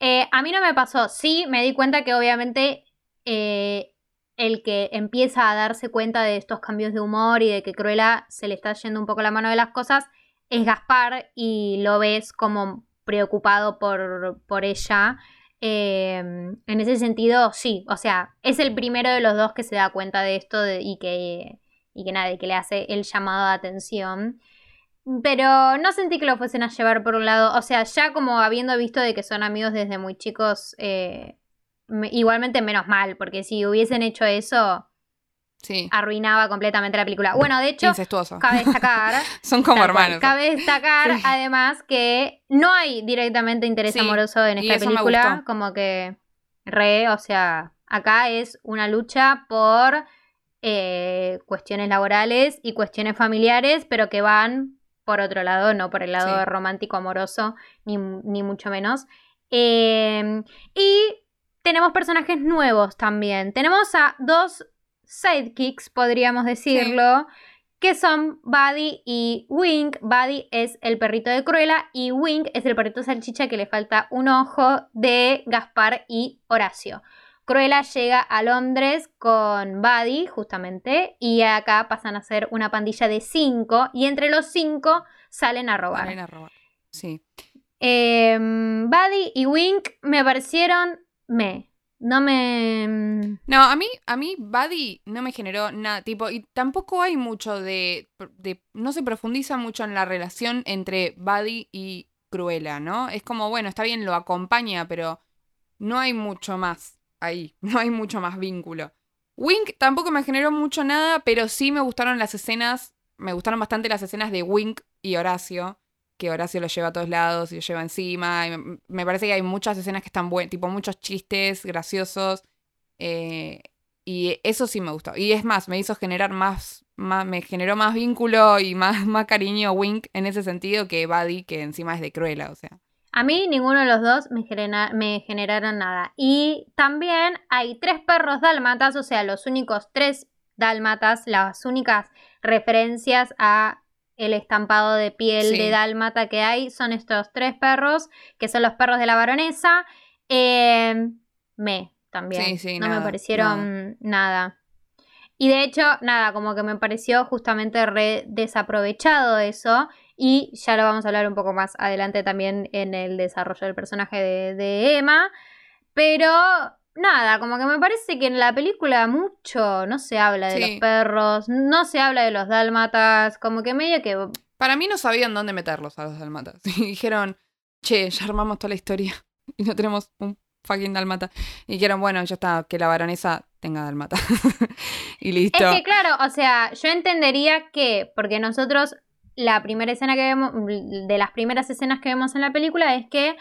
Eh, a mí no me pasó. Sí, me di cuenta que obviamente eh, el que empieza a darse cuenta de estos cambios de humor y de que Cruella se le está yendo un poco la mano de las cosas es Gaspar y lo ves como preocupado por, por ella. Em, en ese sentido, sí, o sea, es el primero de los dos que se da cuenta de esto y que, y que nadie, que le hace el llamado de atención. Pero no sentí que lo fuesen a llevar por un lado, o sea, ya como habiendo visto de que son amigos desde muy chicos, eh, igualmente menos mal, porque si hubiesen hecho eso, sí. arruinaba completamente la película. Bueno, de hecho, cabe destacar. *laughs* Son como hermanos. cabe destacar, además, que no hay directamente interés amoroso en esta película. Como que re, o sea, acá es una lucha por eh, cuestiones laborales y cuestiones familiares, pero que van por otro lado, no por el lado romántico amoroso, ni, ni mucho menos. Eh, y tenemos personajes nuevos también. Tenemos a dos sidekicks, podríamos decirlo, que son Buddy y Wink. Buddy es el perrito de Cruella y Wink es el perrito salchicha que le falta un ojo de Gaspar y Horacio. Cruella llega a Londres con Buddy, justamente, y acá pasan a ser una pandilla de cinco, y entre los cinco salen a robar. Salen a robar, sí. Em, Buddy y Wink me parecieron me. No me. Mm, no, a mí, a mí, Buddy no me generó nada. Tipo, y tampoco hay mucho de, de. No se profundiza mucho en la relación entre Buddy y Cruella, ¿no? Es como, bueno, está bien, lo acompaña, pero no hay mucho más ahí. *laughs* No hay mucho más vínculo. Wink tampoco me generó mucho nada, pero sí me gustaron las escenas. Me gustaron bastante las escenas de Wink y Horacio que Horacio lo lleva a todos lados y lo lleva encima. me, parece que hay muchas escenas que están buenas, tipo muchos chistes graciosos. Eh, y eso sí me gustó. Y es más, me hizo generar más, me generó más vínculo y más, *laughs* más cariño Wink en ese sentido que Buddy, que encima es de Cruella, o sea. A mí ninguno de los dos me, me generaron nada. Y también hay tres perros dálmatas, o sea, los únicos tres dálmatas, las únicas referencias a el estampado de piel de dálmata que hay son estos tres perros, que son los perros de la baronesa. Em, me, también. no me parecieron nada. Y de hecho, nada, como que me pareció justamente re desaprovechado eso. Y ya lo vamos a hablar un poco más adelante también en el desarrollo del personaje de, de Emma. Pero nada, como que me parece que en la película mucho no se habla de los perros, no se habla de los dálmatas, como que medio que... Para mí no sabían dónde meterlos a los dálmatas. *laughs* Y dijeron, che, ya armamos toda la historia *laughs* y no tenemos un fucking dálmata. Y dijeron, bueno, ya está, que la baronesa tenga dálmata. *laughs* y listo. Es que claro, o sea, yo entendería que, porque nosotros, la primera escena que vemos, de las primeras escenas que vemos en la película es que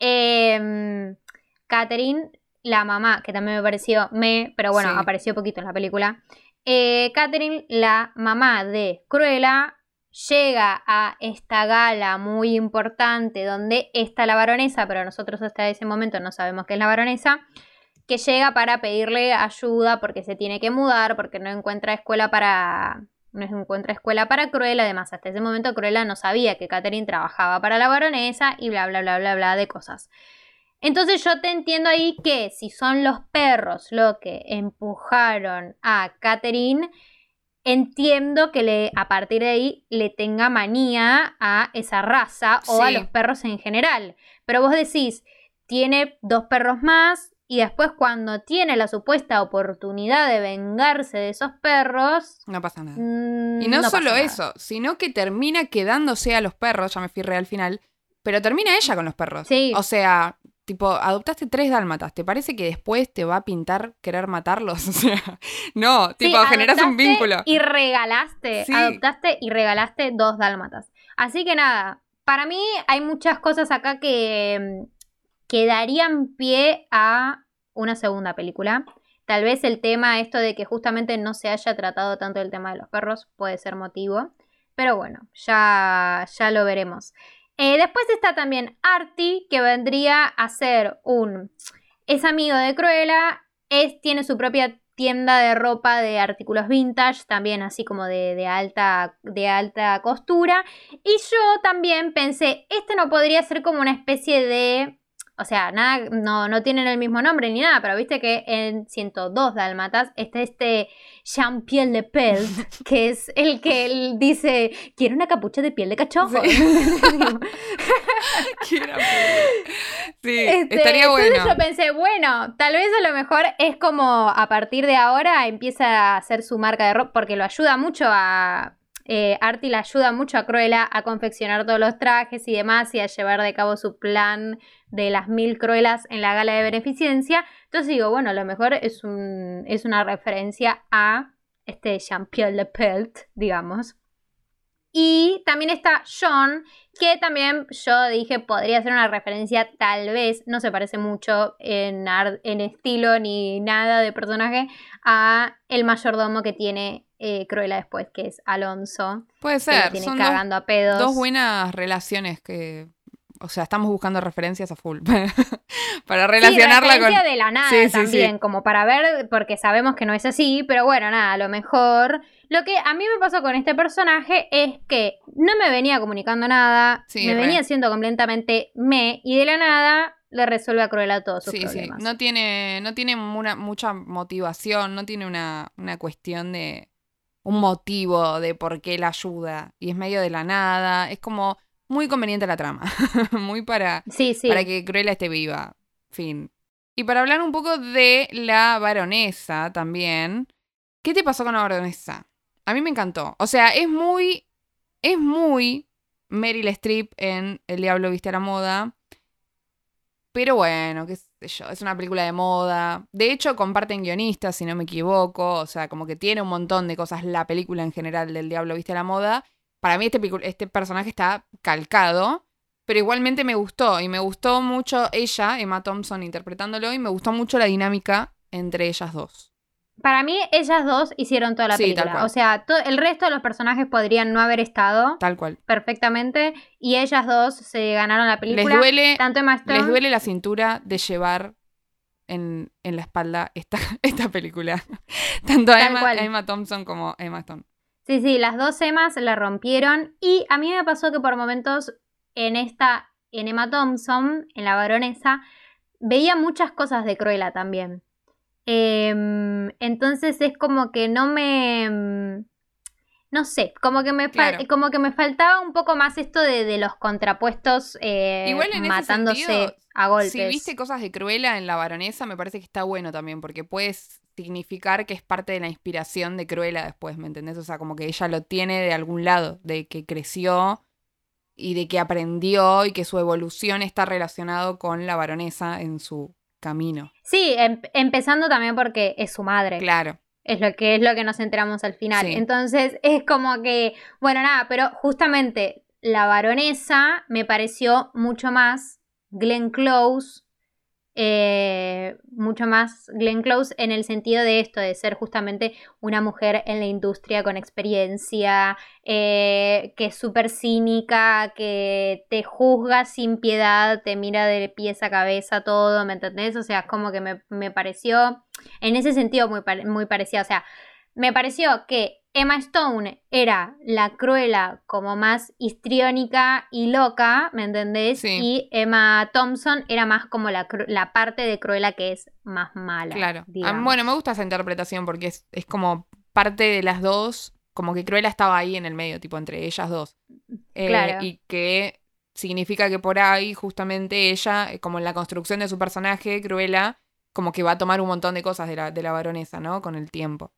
eh, Catherine, la mamá, que también me pareció me, pero bueno, Sí. apareció poquito en la película. Eh, Catherine, la mamá de Cruella, llega a esta gala muy importante donde está la baronesa, pero nosotros hasta ese momento no sabemos qué es la baronesa, que llega para pedirle ayuda porque se tiene que mudar, porque no encuentra escuela para no encuentra escuela para Cruella, además hasta ese momento Cruella no sabía que Catherine trabajaba para la baronesa y bla bla bla bla bla de cosas. Entonces yo te entiendo ahí que si son los perros lo que empujaron a Catherine, entiendo que le, a partir de ahí le tenga manía a esa raza o a los perros en general. Pero vos decís, tiene dos perros más y después cuando tiene la supuesta oportunidad de vengarse de esos perros... No pasa nada. mm, Y no, solo eso, sino que termina quedándose a los perros, ya me fui al final, pero termina ella con los perros. Sí. O sea, tipo, adoptaste tres dálmatas, ¿te parece que después te va a pintar querer matarlos? *laughs* O sea, no, Sí, tipo, generas un vínculo. Y regalaste, Sí. adoptaste y regalaste dos dálmatas. Así que nada, para mí hay muchas cosas acá que, mm, que darían pie a una segunda película. Tal vez el tema, esto de que justamente no se haya tratado tanto el tema de los perros, puede ser motivo. Pero bueno, ya, ya lo veremos. Eh, después está también Artie, que vendría a ser un... Es amigo de Cruella, es, tiene su propia tienda de ropa de artículos vintage, también así como de, de alta, de alta costura. Y yo también pensé, este no podría ser como una especie de... O sea, nada, no, no tienen el mismo nombre ni nada, pero viste que en 102 Dálmatas está este Jean-Pierre Le Pelt, *laughs* que es el que él dice, quiero una capucha de piel de gran película. *laughs* Sí, Este, estaría entonces bueno. yo pensé, bueno, tal vez a lo mejor es como a partir de ahora empieza a hacer su marca de ropa, porque lo ayuda mucho a. Eh, Artie le ayuda mucho a Cruella a confeccionar todos los trajes y demás y a llevar de cabo su plan de las mil Cruelas en la gala de beneficencia. Entonces digo, bueno, a lo mejor es, un, es una referencia a este Jean-Pierre Le Pelt, digamos. Y también está John, que también yo dije podría ser una referencia, tal vez, no se parece mucho en, en estilo ni nada de personaje, a el mayordomo que tiene eh, Cruella después, que es Alonso, Puede que ser. tiene Son dos, cagando a pedos. dos buenas relaciones que. O sea, estamos buscando referencias a full. *laughs* para relacionarla sí, con. de la nada Sí, sí, también, sí. como para ver, porque sabemos que no es así, pero bueno, nada, a lo mejor. Lo que a mí me pasó con este personaje es que no me venía comunicando nada, Sí, me re. venía siendo completamente me, y de la nada le resuelve a Cruella todos sus Sí, sí. problemas. No tiene, no tiene una- mucha motivación, no tiene una, una cuestión de. Un motivo de por qué la ayuda. Y es medio de la nada. Es como muy conveniente la trama. *laughs* muy para, Sí, sí. para que Cruella esté viva. Fin. Y para hablar un poco de la baronesa también. ¿Qué te pasó con la baronesa? A mí me encantó. O sea, es muy. Es muy Meryl Streep en El Diablo Viste a la Moda. Pero bueno, qué es una película de moda. De hecho, comparten guionistas, si no me equivoco. O sea, como que tiene un montón de cosas la película en general del Diablo Viste la Moda. Para mí este, este personaje está calcado. Pero igualmente me gustó. Y me gustó mucho ella, Emma Thompson, interpretándolo. Y me gustó mucho la dinámica entre ellas dos. Para mí, ellas dos hicieron toda la Sí, película. O sea, el resto de los personajes podrían no haber estado Tal cual. perfectamente, y ellas dos se ganaron la película. Les duele, Tanto Emma Stone. les duele la cintura de llevar en, en la espalda esta, *laughs* esta película. *laughs* Tanto a Emma, Emma Thompson como a Emma Stone. Sí, sí, las dos Emmas la rompieron. Y a mí me pasó que por momentos en esta, en Emma Thompson, en la baronesa, veía muchas cosas de Cruella también. Em, entonces es como que no me. em, No sé, como que me, Claro. como que me faltaba un poco más esto de, de los contrapuestos eh, Igual en ese matándose sentido, a golpes. Si viste cosas de Cruella en la baronesa, me parece que está bueno también, porque puedes significar que es parte de la inspiración de Cruella después, ¿me entendés? O sea, como que ella lo tiene de algún lado, de que creció y de que aprendió y que su evolución está relacionado con la baronesa en su camino. Sí, em- empezando también porque es su madre. Claro. Es lo que es lo que nos enteramos al final. Sí. Entonces, *laughs* es como que, bueno, nada, pero justamente la baronesa me pareció mucho más Glenn Close. Eh, mucho más Glenn Close en el sentido de esto, de ser justamente una mujer en la industria con experiencia, eh, que es súper cínica, que te juzga sin piedad, te mira de pies a cabeza todo, ¿me entendés? O sea, como que me, me pareció, en ese sentido, muy, muy parecida. O sea, me pareció que Emma Stone era la Cruella como más histriónica y loca, ¿me entendés? Sí. Y Emma Thompson era más como la, la parte de Cruella que es más mala. Claro. Ah, digamos. bueno, me gusta esa interpretación porque es, es como parte de las dos, como que Cruella estaba ahí en el medio, tipo entre ellas dos. Eh, Claro. Y que significa que por ahí justamente ella, eh, como en la construcción de su personaje, Cruella, como que va a tomar un montón de cosas de la, de la baronesa, ¿no? Con el tiempo.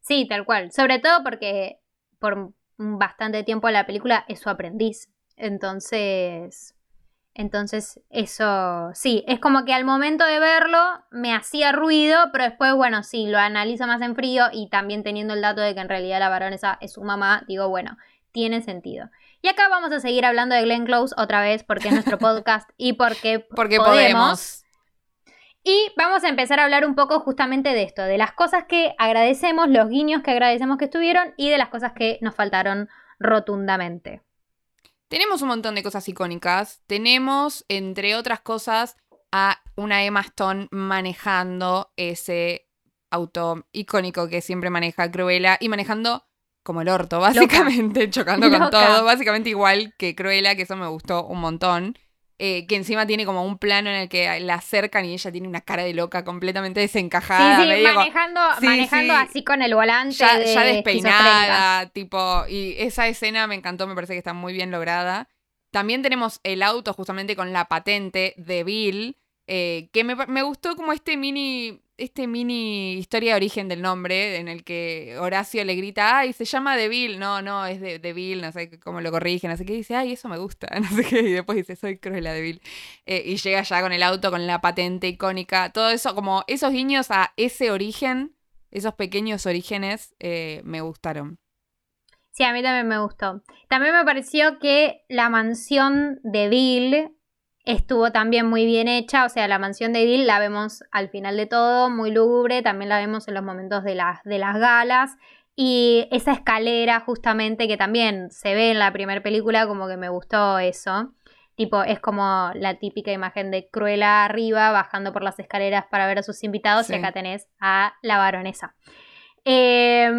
Sí, tal cual. Sobre todo porque por bastante tiempo la película es su aprendiz. Entonces, entonces eso, sí, es como que al momento de verlo me hacía ruido, pero después, bueno, sí, lo analizo más en frío y también teniendo el dato de que en realidad la baronesa es su mamá, digo, bueno, tiene sentido. Y acá vamos a seguir hablando de Glenn Close otra vez porque es nuestro *laughs* podcast y porque, Porque podemos. podemos. Y vamos a empezar a hablar un poco justamente de esto, de las cosas que agradecemos, los guiños que agradecemos que estuvieron y de las cosas que nos faltaron rotundamente. Tenemos un montón de cosas icónicas. Tenemos, entre otras cosas, a una Emma Stone manejando ese auto icónico que siempre maneja Cruella y manejando como el orto, básicamente, *laughs* chocando con Loca. todo, básicamente igual que Cruella, que eso me gustó un montón. Eh, que encima tiene como un plano en el que la acercan y ella tiene una cara de loca completamente desencajada. sí, sí, medio como- manejando, Sí, manejando sí. así con el volante. ya, de ya esquizofrénica. despeinada, tipo, y esa escena me encantó, me parece que está muy bien lograda. También tenemos el auto justamente con la patente de Bill, eh, que me, me gustó como este mini, este mini historia de origen del nombre, en el que Horacio le grita, ay, se llama de Bill, no, no, es de, de Bill, no sé cómo lo corrige, no sé qué, dice, ay, eso me gusta, *laughs* no sé qué, y después dice, soy Cruella de Bill. Eh, y llega ya con el auto, con la patente icónica, todo eso, como esos guiños a ese origen, esos pequeños orígenes, eh, me gustaron. Sí, a mí también me gustó. También me pareció que la mansión de Bill estuvo también muy bien hecha. O sea, la mansión de Bill la vemos al final de todo, muy lúgubre. También la vemos en los momentos de las, de las galas. Y esa escalera, justamente, que también se ve en la primera película, como que me gustó eso. Tipo, es como la típica imagen de Cruella arriba, bajando por las escaleras para ver a sus invitados. Sí. Y acá tenés a la baronesa. Eh,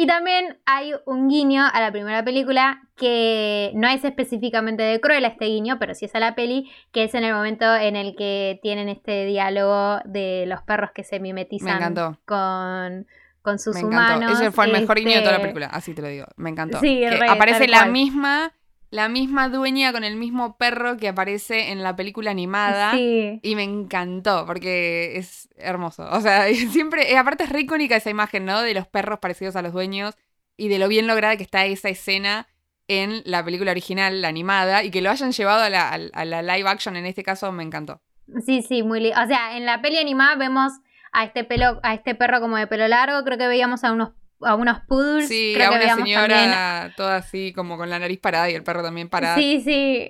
y también hay un guiño a la primera película que no es específicamente de Cruella este guiño, pero sí es a la peli, que es en el momento en el que tienen este diálogo de los perros que se Me mimetizan con, con sus me encantó. humanos. Ese fue el mejor guiño de toda la Este, película, así te lo digo. Me encantó. Sí, Que re, aparece la cual. misma, la misma dueña con el mismo perro que aparece en la película animada. Sí, Y me encantó, porque es hermoso. O sea, *laughs* siempre, eh, aparte es re icónica esa imagen, ¿no? De los perros parecidos a los dueños y de lo bien lograda que está esa escena en la película original, la animada, y que lo hayan llevado a la, a la live action en este caso, me encantó. sí, sí, muy O sea, en la peli animada vemos a este pelo, a este perro como de pelo largo, creo que veíamos a unos, a unos poodles, Sí, creo a que una veíamos señora también toda así, como con la nariz parada y el perro también parado. Sí, sí.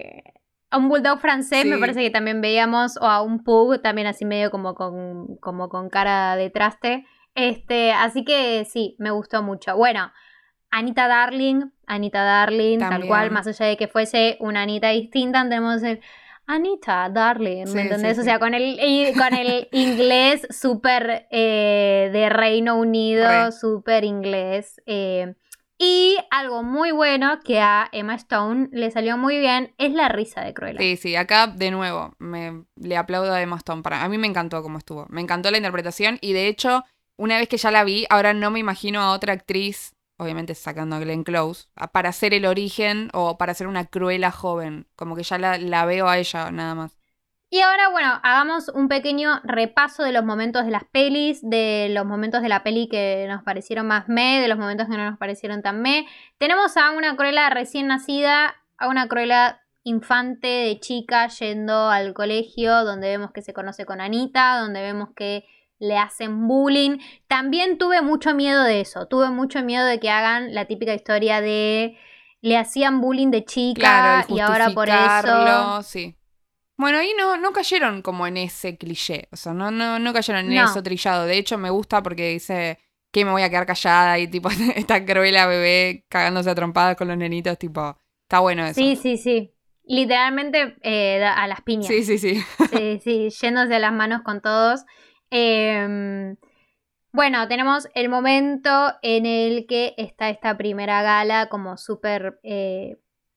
A un bulldog francés me parece que también veíamos, o a un pug también así medio como con, como con cara de traste. Este, así que sí, me gustó mucho. Bueno, Anita Darling, Anita Darling, tal cual, más allá de que fuese una Anita distinta, tenemos el Anita Darling, Sí, ¿me entendés? sí, o sí. sea, con el, con el *laughs* inglés súper eh, de Reino Unido, súper inglés. eh, y algo muy bueno que a Emma Stone le salió muy bien es la risa de Cruella. Sí, sí, acá de nuevo me, le aplaudo a Emma Stone. Para, a mí me encantó cómo estuvo. Me encantó la interpretación y de hecho, una vez que ya la vi, ahora no me imagino a otra actriz, obviamente sacando a Glenn Close, para hacer el origen o para hacer una cruela joven. Como que ya la, la veo a ella nada más. Y ahora, bueno, hagamos un pequeño repaso de los momentos de las pelis, de los momentos de la peli que nos parecieron más me, de los momentos que no nos parecieron tan me. Tenemos a una Cruella recién nacida, a una Cruella infante de chica yendo al colegio, donde vemos que se conoce con Anita, donde vemos que le hacen bullying. También tuve mucho miedo de eso, tuve mucho miedo de que hagan la típica historia de le hacían bullying de chica y, ahora por eso... Sí. Bueno, ahí no, no cayeron como en ese cliché, o sea, no, no, no cayeron en eso trillado. De hecho, me gusta porque dice que me voy a quedar callada y tipo *laughs* esta cruela bebé cagándose a trompadas con los nenitos, tipo, está bueno eso. Sí, sí, sí. Literalmente eh, a las piñas. Sí, sí, sí. sí, sí, yéndose las manos con todos. Em, bueno, tenemos el momento en el que está esta primera gala como súper eh,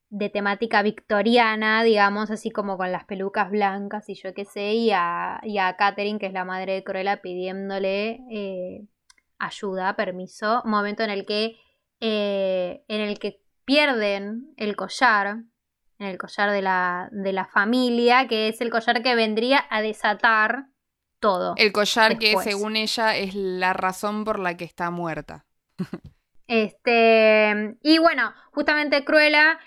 de temática victoriana, digamos, así como con las pelucas blancas y yo qué sé, y a, y a Catherine, que es la madre de Cruella, pidiéndole eh, ayuda, permiso. Momento en el que, eh, en el que pierden el collar, el collar de la, de la familia, que es el collar que vendría a desatar todo. El collar que según ella es la razón por la que está muerta. este, y bueno, justamente Cruella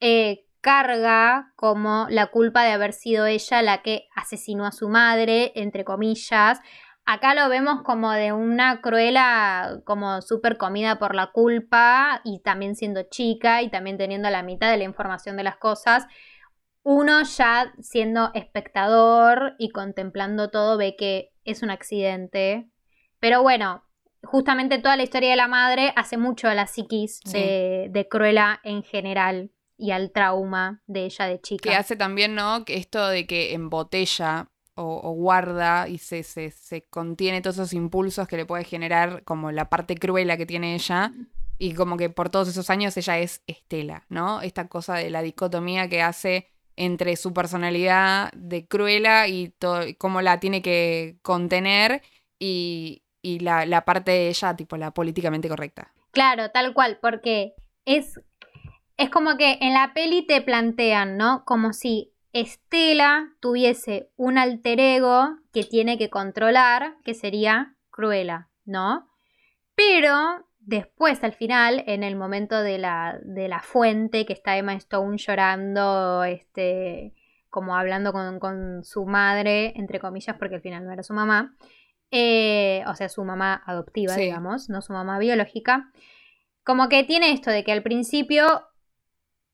eh, carga como la culpa de haber sido ella la que asesinó a su madre, entre comillas. Acá lo vemos como de una Cruella como súper comida por la culpa y también siendo chica y también teniendo la mitad de la información de las cosas uno ya siendo espectador y contemplando todo ve que es un accidente. Pero bueno, justamente toda la historia de la madre hace mucho a la psiquis de, de, Cruella en general y al trauma de ella de chica. Que hace también, ¿no? Que esto de que embotella o, o guarda y se, se, se, contiene todos esos impulsos que le puede generar como la parte cruela que tiene ella. Y como que por todos esos años ella es Estela, ¿no? Esta cosa de la dicotomía que hace entre su personalidad de Cruella y cómo la tiene que contener y, la, parte de ella, tipo la políticamente correcta. Claro, tal cual, porque es, es como que en la peli te plantean, ¿no? Como si Estela tuviese un alter ego que tiene que controlar, que sería Cruella, ¿no? Pero Después, al final, en el momento de la, de la fuente, que está Emma Stone llorando, este, como hablando con, su madre, entre comillas, porque al final no era su mamá, eh, o sea, su mamá adoptiva, digamos, no su mamá biológica, como que tiene esto de que al principio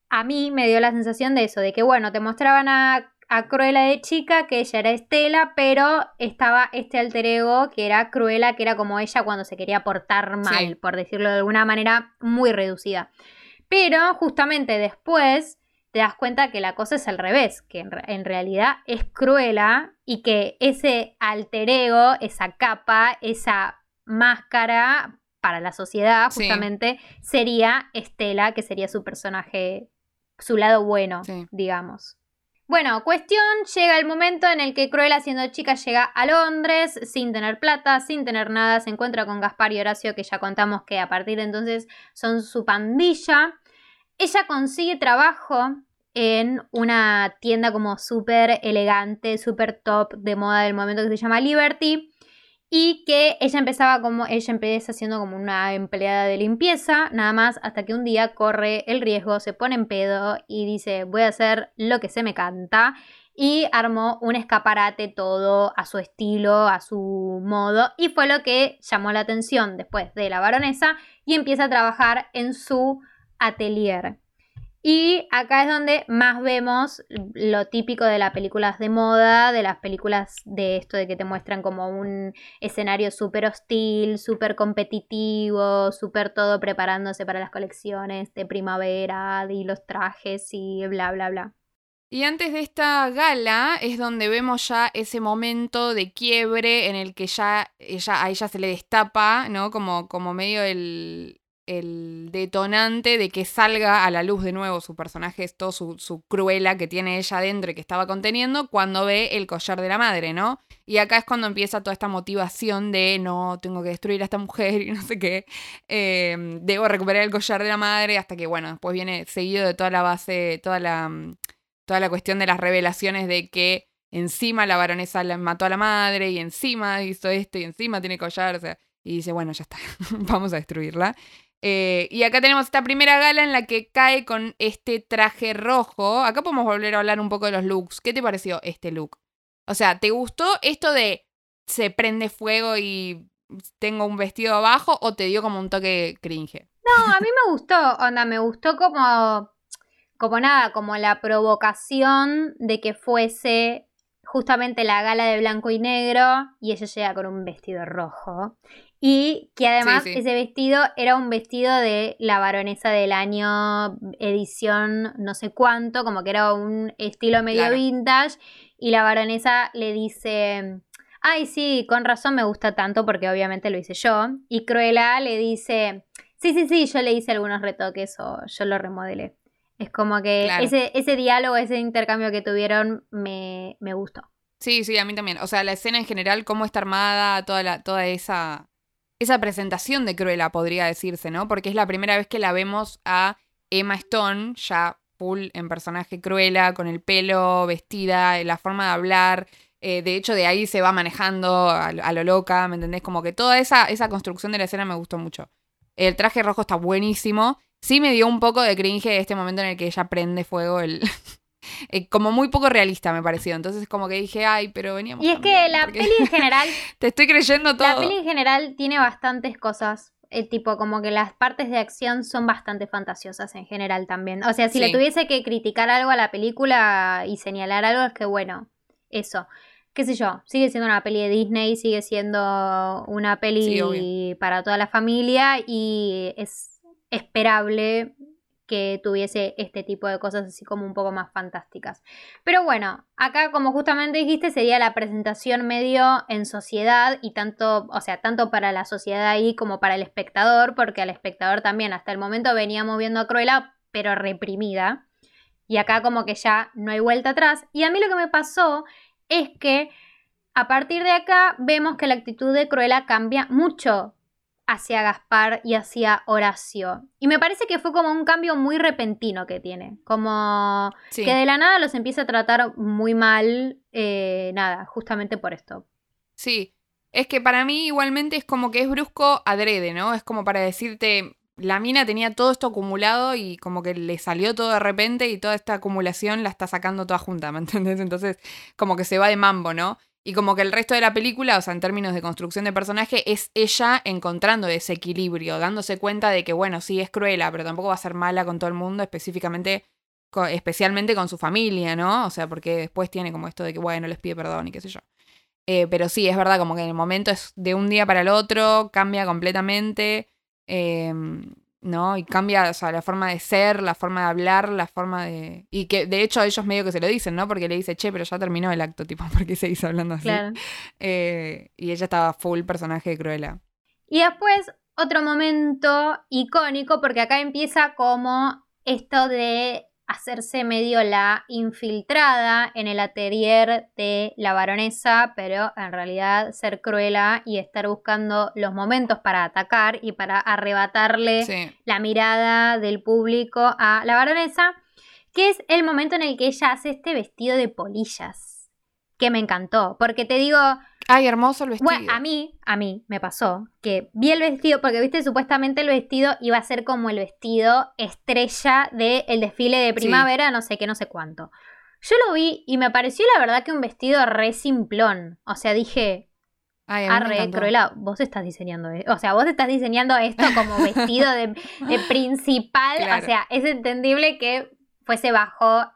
a mí me dio la sensación de eso, de que bueno, te mostraban a a Cruella de chica, que ella era Estela, pero estaba este alter ego que era Cruella, que era como ella cuando se quería portar mal, por decirlo de alguna manera muy reducida. Pero justamente después te das cuenta que la cosa es al revés, que en, realidad es Cruella y que ese alter ego, esa capa, esa máscara para la sociedad, justamente, sería Estela, que sería su personaje, su lado bueno, digamos. Bueno, cuestión, llega el momento en el que Cruella siendo chica llega a Londres sin tener plata, sin tener nada, se encuentra con Gaspar y Horacio que ya contamos que a partir de entonces son su pandilla. Ella consigue trabajo en una tienda como súper elegante, súper top de moda del momento que se llama Liberty y que ella empezaba como, ella empieza siendo como una empleada de limpieza, nada más, hasta que un día corre el riesgo, se pone en pedo y dice, voy a hacer lo que se me canta. Y armó un escaparate todo a su estilo, a su modo, y fue lo que llamó la atención después de la baronesa y empieza a trabajar en su atelier. Y acá es donde más vemos lo típico de las películas de moda, de las películas de esto de que te muestran como un escenario súper hostil, súper competitivo, súper todo preparándose para las colecciones de primavera y los trajes y bla, bla, bla. Y antes de esta gala es donde vemos ya ese momento de quiebre en el que ya ella, a ella se le destapa, ¿no? Como, como medio el, el detonante de que salga a la luz de nuevo su personaje, todo su, su, cruela que tiene ella adentro y que estaba conteniendo cuando ve el collar de la madre, ¿no? Y acá es cuando empieza toda esta motivación de no, tengo que destruir a esta mujer *laughs* y no sé qué, em, debo recuperar el collar de la madre hasta que, bueno, después viene seguido de toda la base, toda la, toda la cuestión de las revelaciones de que encima la baronesa mató a la madre y encima hizo esto y encima tiene collar, o sea, y dice, bueno, ya está, *laughs* vamos a destruirla. Eh, y acá tenemos esta primera gala en la que cae con este traje rojo. Acá podemos volver a hablar un poco de los looks. ¿Qué te pareció este look? O sea, ¿te gustó esto de se prende fuego y tengo un vestido abajo o te dio como un toque cringe? No, a mí me gustó, onda, me gustó como, como nada, como la provocación de que fuese justamente la gala de blanco y negro y ella llega con un vestido rojo. Y que además ese vestido era un vestido de la baronesa del año, edición no sé cuánto, como que era un estilo medio vintage. Y la baronesa le dice, ay sí, con razón me gusta tanto porque obviamente lo hice yo. Y Cruella le dice, sí, sí, sí, yo le hice algunos retoques o yo lo remodelé. Es como que ese, ese diálogo, ese intercambio que tuvieron me, me gustó. Sí, sí, a mí también. O sea, la escena en general, cómo está armada, toda, la, toda esa esa presentación de Cruella, podría decirse, ¿no? Porque es la primera vez que la vemos a Emma Stone, ya full en personaje Cruella, con el pelo, vestida, la forma de hablar. Eh, de hecho, de ahí se va manejando a, lo loca, ¿me entendés? Como que toda esa, esa construcción de la escena me gustó mucho. El traje rojo está buenísimo. Sí me dio un poco de cringe este momento en el que ella prende fuego el, Eh, como muy poco realista me pareció. Entonces como que dije, ay, pero veníamos. Y es que la peli en general... *laughs* te estoy creyendo todo. La peli en general tiene bastantes cosas. El tipo, como que las partes de acción son bastante fantasiosas en general también. O sea, si le tuviese que criticar algo a la película y señalar algo, es que bueno, eso. Qué sé yo, sigue siendo una peli de Disney, sigue siendo una peli para toda la familia y es esperable que tuviese este tipo de cosas así como un poco más fantásticas. Pero bueno, acá como justamente dijiste sería la presentación medio en sociedad y tanto, o sea, tanto para la sociedad ahí como para el espectador, porque al espectador también hasta el momento veníamos viendo a Cruella pero reprimida. Y acá como que ya no hay vuelta atrás. Y a mí lo que me pasó es que a partir de acá vemos que la actitud de Cruella cambia mucho hacia Gaspar y hacia Horacio. Y me parece que fue como un cambio muy repentino que tiene. Como que de la nada los empieza a tratar muy mal, eh, nada, justamente por esto. Sí, es que para mí igualmente es como que es brusco adrede, ¿no? Es como para decirte, la mina tenía todo esto acumulado y como que le salió todo de repente y toda esta acumulación la está sacando toda junta, ¿me entiendes? Entonces como que se va de mambo, ¿no? Y como que el resto de la película, o sea, en términos de construcción de personaje, es ella encontrando ese equilibrio, dándose cuenta de que, bueno, sí es cruela, pero tampoco va a ser mala con todo el mundo, específicamente, especialmente con su familia, ¿no? O sea, porque después tiene como esto de que, bueno, les pide perdón y qué sé yo. Eh, pero sí, es verdad, como que en el momento es de un día para el otro, cambia completamente. Eh, ¿no? Y cambia, o sea, la forma de ser, la forma de hablar, la forma de... Y que de hecho ellos medio que se lo dicen, ¿no? Porque le dice, che, pero ya terminó el acto, tipo, *laughs* ¿por qué hizo hablando así? Eh, y ella estaba full personaje de Cruella. Y después, otro momento icónico, porque acá empieza como esto de hacerse medio la infiltrada en el atelier de la baronesa, pero en realidad ser cruela y estar buscando los momentos para atacar y para arrebatarle la mirada del público a la baronesa, que es el momento en el que ella hace este vestido de polillas, que me encantó, porque te digo, Ay, hermoso el vestido. Bueno, a mí, a mí me pasó que vi el vestido, porque viste, supuestamente el vestido iba a ser como el vestido estrella del desfile de primavera, no sé qué, no sé cuánto. Yo lo vi y me pareció la verdad que un vestido re simplón. O sea, dije, Ay, Arre, Cruella, vos estás diseñando esto. O sea, vos estás diseñando esto como vestido de, *laughs* principal. O sea, es entendible que fuese bajo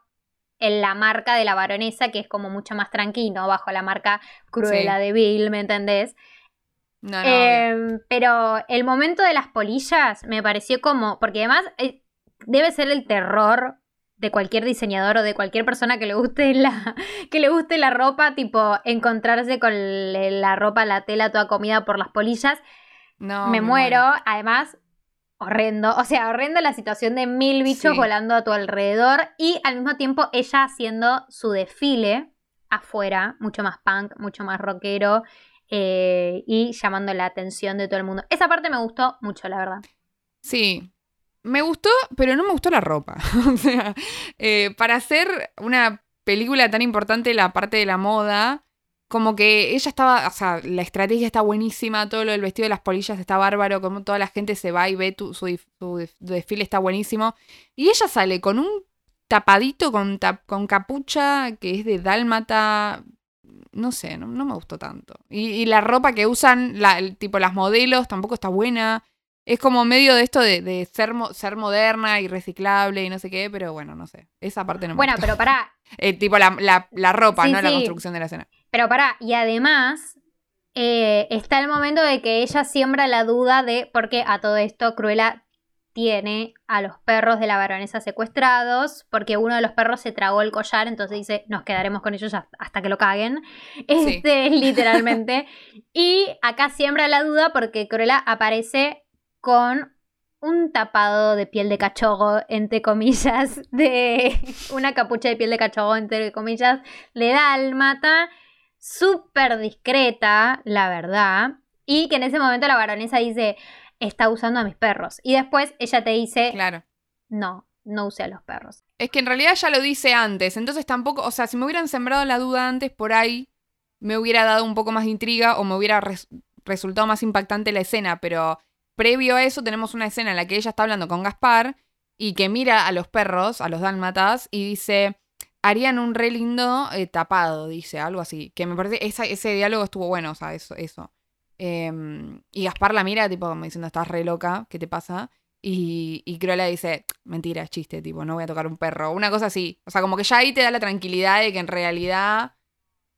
en la marca de la baronesa, que es como mucho más tranquilo, bajo la marca Cruella de Bill, ¿me entendés? No, no, em, pero el momento de las polillas me pareció como, porque además eh, debe ser el terror de cualquier diseñador o de cualquier persona que le guste la *laughs* que le guste la ropa, tipo encontrarse con la ropa, la tela toda comida por las polillas. No, me, muero. Además, horrendo. O sea, horrendo la situación de mil bichos volando a tu alrededor y al mismo tiempo ella haciendo su desfile afuera, mucho más punk, mucho más rockero eh, y llamando la atención de todo el mundo. Esa parte me gustó mucho, la verdad. Sí. Me gustó, pero no me gustó la ropa. *laughs* o sea, eh, para hacer una película tan importante, la parte de la moda, como que ella estaba, o sea, la estrategia está buenísima, todo lo del vestido de las polillas está bárbaro, como toda la gente se va y ve tu, su, desfile está buenísimo. Y ella sale con un tapadito con, con capucha que es de dálmata, no sé, no, me gustó tanto. Y, la ropa que usan, la, tipo las modelos, tampoco está buena. Es como medio de esto de, ser, ser moderna y reciclable y no sé qué, pero bueno, no sé. Esa parte no me Bueno, pero pará. *laughs* Eh, tipo la, ropa, no la construcción de la escena. Pero pará, y además eh, está el momento de que ella siembra la duda de por qué a todo esto Cruella tiene a los perros de la baronesa secuestrados, porque uno de los perros se tragó el collar, entonces dice, nos quedaremos con ellos hasta que lo caguen. Este, *laughs* literalmente. y acá siembra la duda porque Cruella aparece con un tapado de piel de cachorro, entre comillas, de *laughs* una capucha de piel de cachorro, entre comillas, de dálmata, súper discreta, la verdad, y que en ese momento la baronesa dice, está usando a mis perros. Y después ella te dice, claro. no, no use a los perros. Es que en realidad ya lo dice antes, entonces tampoco, o sea, si me hubieran sembrado la duda antes, por ahí me hubiera dado un poco más de intriga o me hubiera resultado más impactante la escena, pero previo a eso tenemos una escena en la que ella está hablando con Gaspar y que mira a los perros, a los dálmatas, y dice, harían un re lindo eh, tapado, dice, algo así. Que me parece, ese diálogo estuvo bueno, o sea, eso. eso. Em, y Gaspar la mira, tipo, como diciendo, estás re loca, ¿qué te pasa? Y, y Cruella dice, mentira, chiste, tipo, no voy a tocar un perro. Una cosa así. O sea, como que ya ahí te da la tranquilidad de que en realidad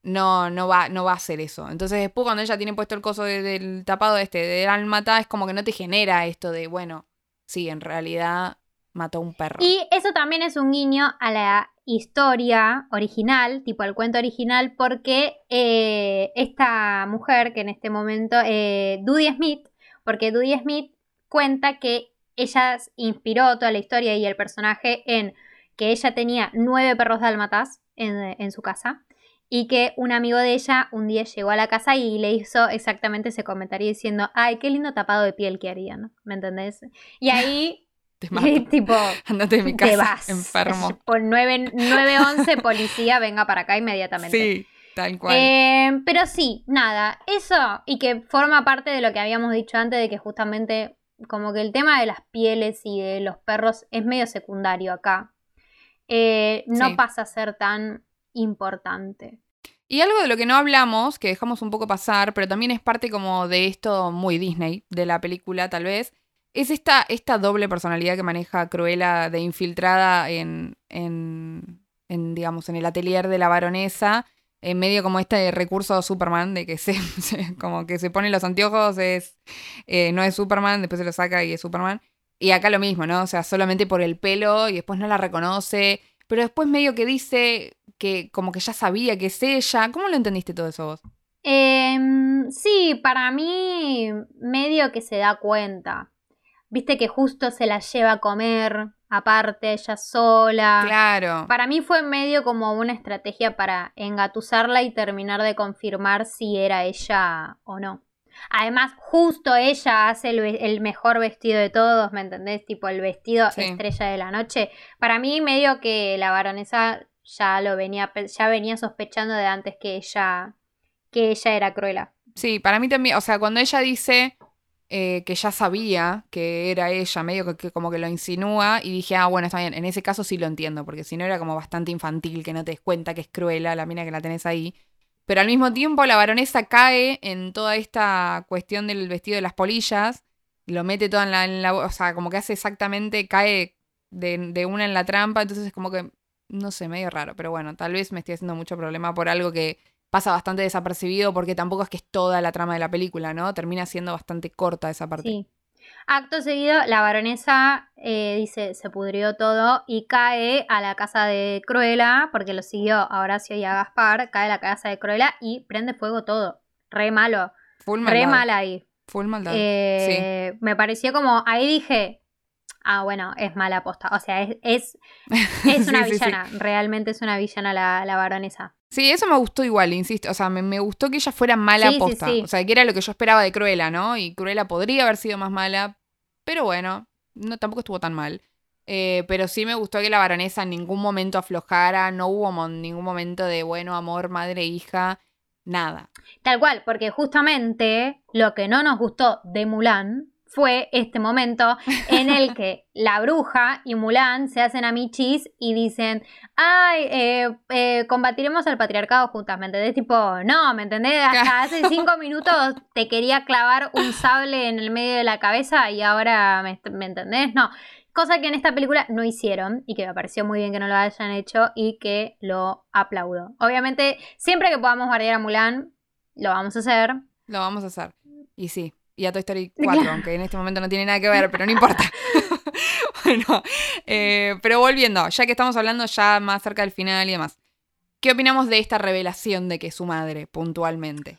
no, no, va, no va a hacer eso. Entonces después cuando ella tiene puesto el coso del tapado este de Almata, es como que no te genera esto de, bueno, sí, en realidad mató a un perro. Y eso también es un guiño a la historia original, tipo al cuento original, porque eh, esta mujer que en este momento, eh, Smith, porque Dudy Smith cuenta que ella inspiró toda la historia y el personaje en que ella tenía nueve perros dálmatas en, en su casa y que un amigo de ella un día llegó a la casa y le hizo exactamente ese comentario diciendo, ay, qué lindo tapado de piel que harían, ¿me entendés? Y ahí, te tipo, *laughs* andate de mi casa, te vas. enfermo. Por 911 policía, venga para acá inmediatamente. Sí, tal cual. Eh, pero sí, nada, eso y que forma parte de lo que habíamos dicho antes de que justamente como que el tema de las pieles y de los perros es medio secundario acá. Eh, no pasa a ser tan importante. Y algo de lo que no hablamos, que dejamos un poco pasar, pero también es parte como de esto muy Disney, de la película tal vez, es esta, esta doble personalidad que maneja Cruella de infiltrada en, en, digamos, en el atelier de la baronesa, en medio como este recurso Superman, de que *laughs* se, como que se pone los anteojos, es, eh, no es Superman, después se lo saca y es Superman. Y acá lo mismo, ¿no? O sea, solamente por el pelo y después no la reconoce, pero después medio que dice, que como que ya sabía que es ella. ¿Cómo lo entendiste todo eso vos? Em, sí, para mí medio que se da cuenta. Viste que justo se la lleva a comer, aparte ella sola. Claro. Para mí fue medio como una estrategia para engatusarla y terminar de confirmar si era ella o no. Además, justo ella hace el, mejor vestido de todos, ¿me entendés? Tipo el vestido estrella de la noche. Para mí, medio que la baronesa ya lo venía, ya venía sospechando de antes que ella, que ella era Cruella. Sí, para mí también, o sea, cuando ella dice eh, que ya sabía que era ella, medio que, como que lo insinúa, y dije, ah, bueno, está bien, en ese caso sí lo entiendo, porque si no era como bastante infantil que no te des cuenta que es Cruella la mina que la tenés ahí. Pero al mismo tiempo la baronesa cae en toda esta cuestión del vestido de las polillas, lo mete todo en la, en la o sea, como que hace exactamente, cae de, de una en la trampa, entonces es como que no sé, medio raro, pero bueno, tal vez me estoy haciendo mucho problema por algo que pasa bastante desapercibido porque tampoco es que es toda la trama de la película, ¿no? Termina siendo bastante corta esa parte. Sí. Acto seguido, la baronesa eh, dice, se pudrió todo y cae a la casa de Cruella, porque lo siguió a Horacio y a Gaspar, cae a la casa de Cruella y prende fuego todo. Re malo. Full Re mal ahí. Full maldad. Eh, me pareció como, ahí dije, Ah, bueno, es mala aposta. O sea, es, es, *laughs* una villana. Realmente es una villana la, la, baronesa. Sí, eso me gustó igual, insisto. O sea, me, gustó que ella fuera mala aposta. O sea, que era lo que yo esperaba de Cruella, ¿no? Y Cruella podría haber sido más mala. Pero bueno, no, tampoco estuvo tan mal. Eh, pero sí me gustó que la baronesa en ningún momento aflojara. No hubo ningún momento de, bueno, amor, madre, hija. nada. Tal cual, porque justamente lo que no nos gustó de Mulan fue este momento en el que *laughs* la bruja y Mulan se hacen amichis y dicen, ay, eh, eh, combatiremos al patriarcado juntas, ¿me entendés? Tipo, no, ¿me entendés? Hasta hace cinco minutos te quería clavar un sable en el medio de la cabeza y ahora, ¿me, ¿me entendés? No. Cosa que en esta película no hicieron y que me pareció muy bien que no lo hayan hecho y que lo aplaudo. Obviamente, siempre que podamos bardear a Mulan, lo vamos a hacer. Lo vamos a hacer. Y sí, y a Toy Story 4, aunque en este momento no tiene nada que ver, pero no importa. *laughs* bueno, eh, pero volviendo, ya que estamos hablando ya más cerca del final y demás, ¿qué opinamos de esta revelación de que es su madre puntualmente?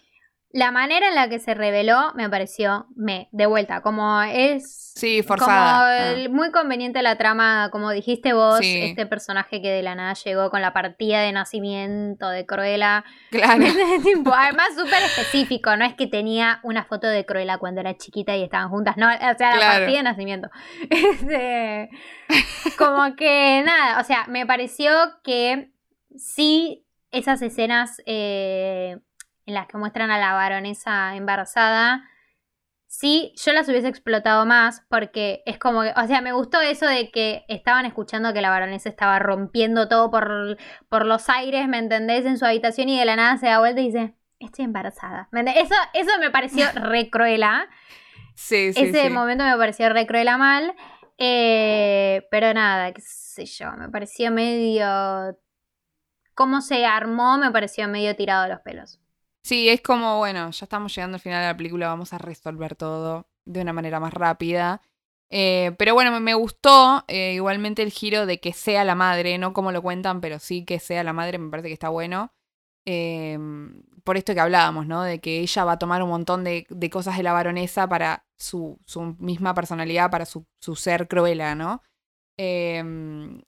La manera en la que se reveló me pareció, me, de vuelta, como es... Sí, forzada. Como ah. muy conveniente la trama, como dijiste vos, este personaje que de la nada llegó con la partida de nacimiento de Cruella. Claro. *laughs* además súper específico, no es que tenía una foto de Cruella cuando era chiquita y estaban juntas, no, o sea, la partida de nacimiento. *laughs* Este, como que nada, o sea, me pareció que sí, esas escenas... Eh, en las que muestran a la baronesa embarazada, sí, yo las hubiese explotado más porque es como que, o sea, me gustó eso de que estaban escuchando que la baronesa estaba rompiendo todo por, por los aires, ¿me entendés? En su habitación y de la nada se da vuelta y dice, estoy embarazada. Eso, eso me pareció *laughs* re cruela. Sí, sí, Ese momento me pareció re cruela mal. Eh, pero nada, qué sé yo, me pareció medio... Cómo se armó me pareció medio tirado de los pelos. Sí, es como, bueno, ya estamos llegando al final de la película, vamos a resolver todo de una manera más rápida. Eh, pero bueno, me gustó eh, igualmente el giro de que sea la madre, no como lo cuentan, pero sí que sea la madre, me parece que está bueno. Em, por esto que hablábamos, ¿no? De que ella va a tomar un montón de, cosas de la baronesa para su, misma personalidad, para su, ser cruela, ¿no?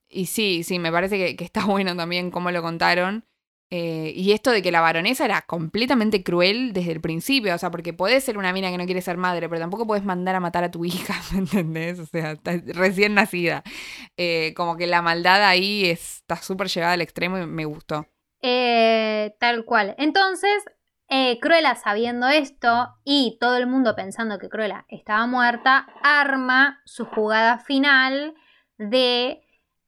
Y sí, sí, me parece que, que, está *laughs* bueno también cómo lo contaron. Eh, y esto de que la baronesa era completamente cruel desde el principio, o sea, porque podés ser una mina que no quiere ser madre, pero tampoco puedes mandar a matar a tu hija, *laughs* ¿me entendés? O sea, recién nacida. Eh, como que la maldad ahí está súper llevada al extremo y me gustó. Eh, tal cual. Entonces, Cruella sabiendo esto y todo el mundo pensando que Cruella estaba muerta, arma su jugada final de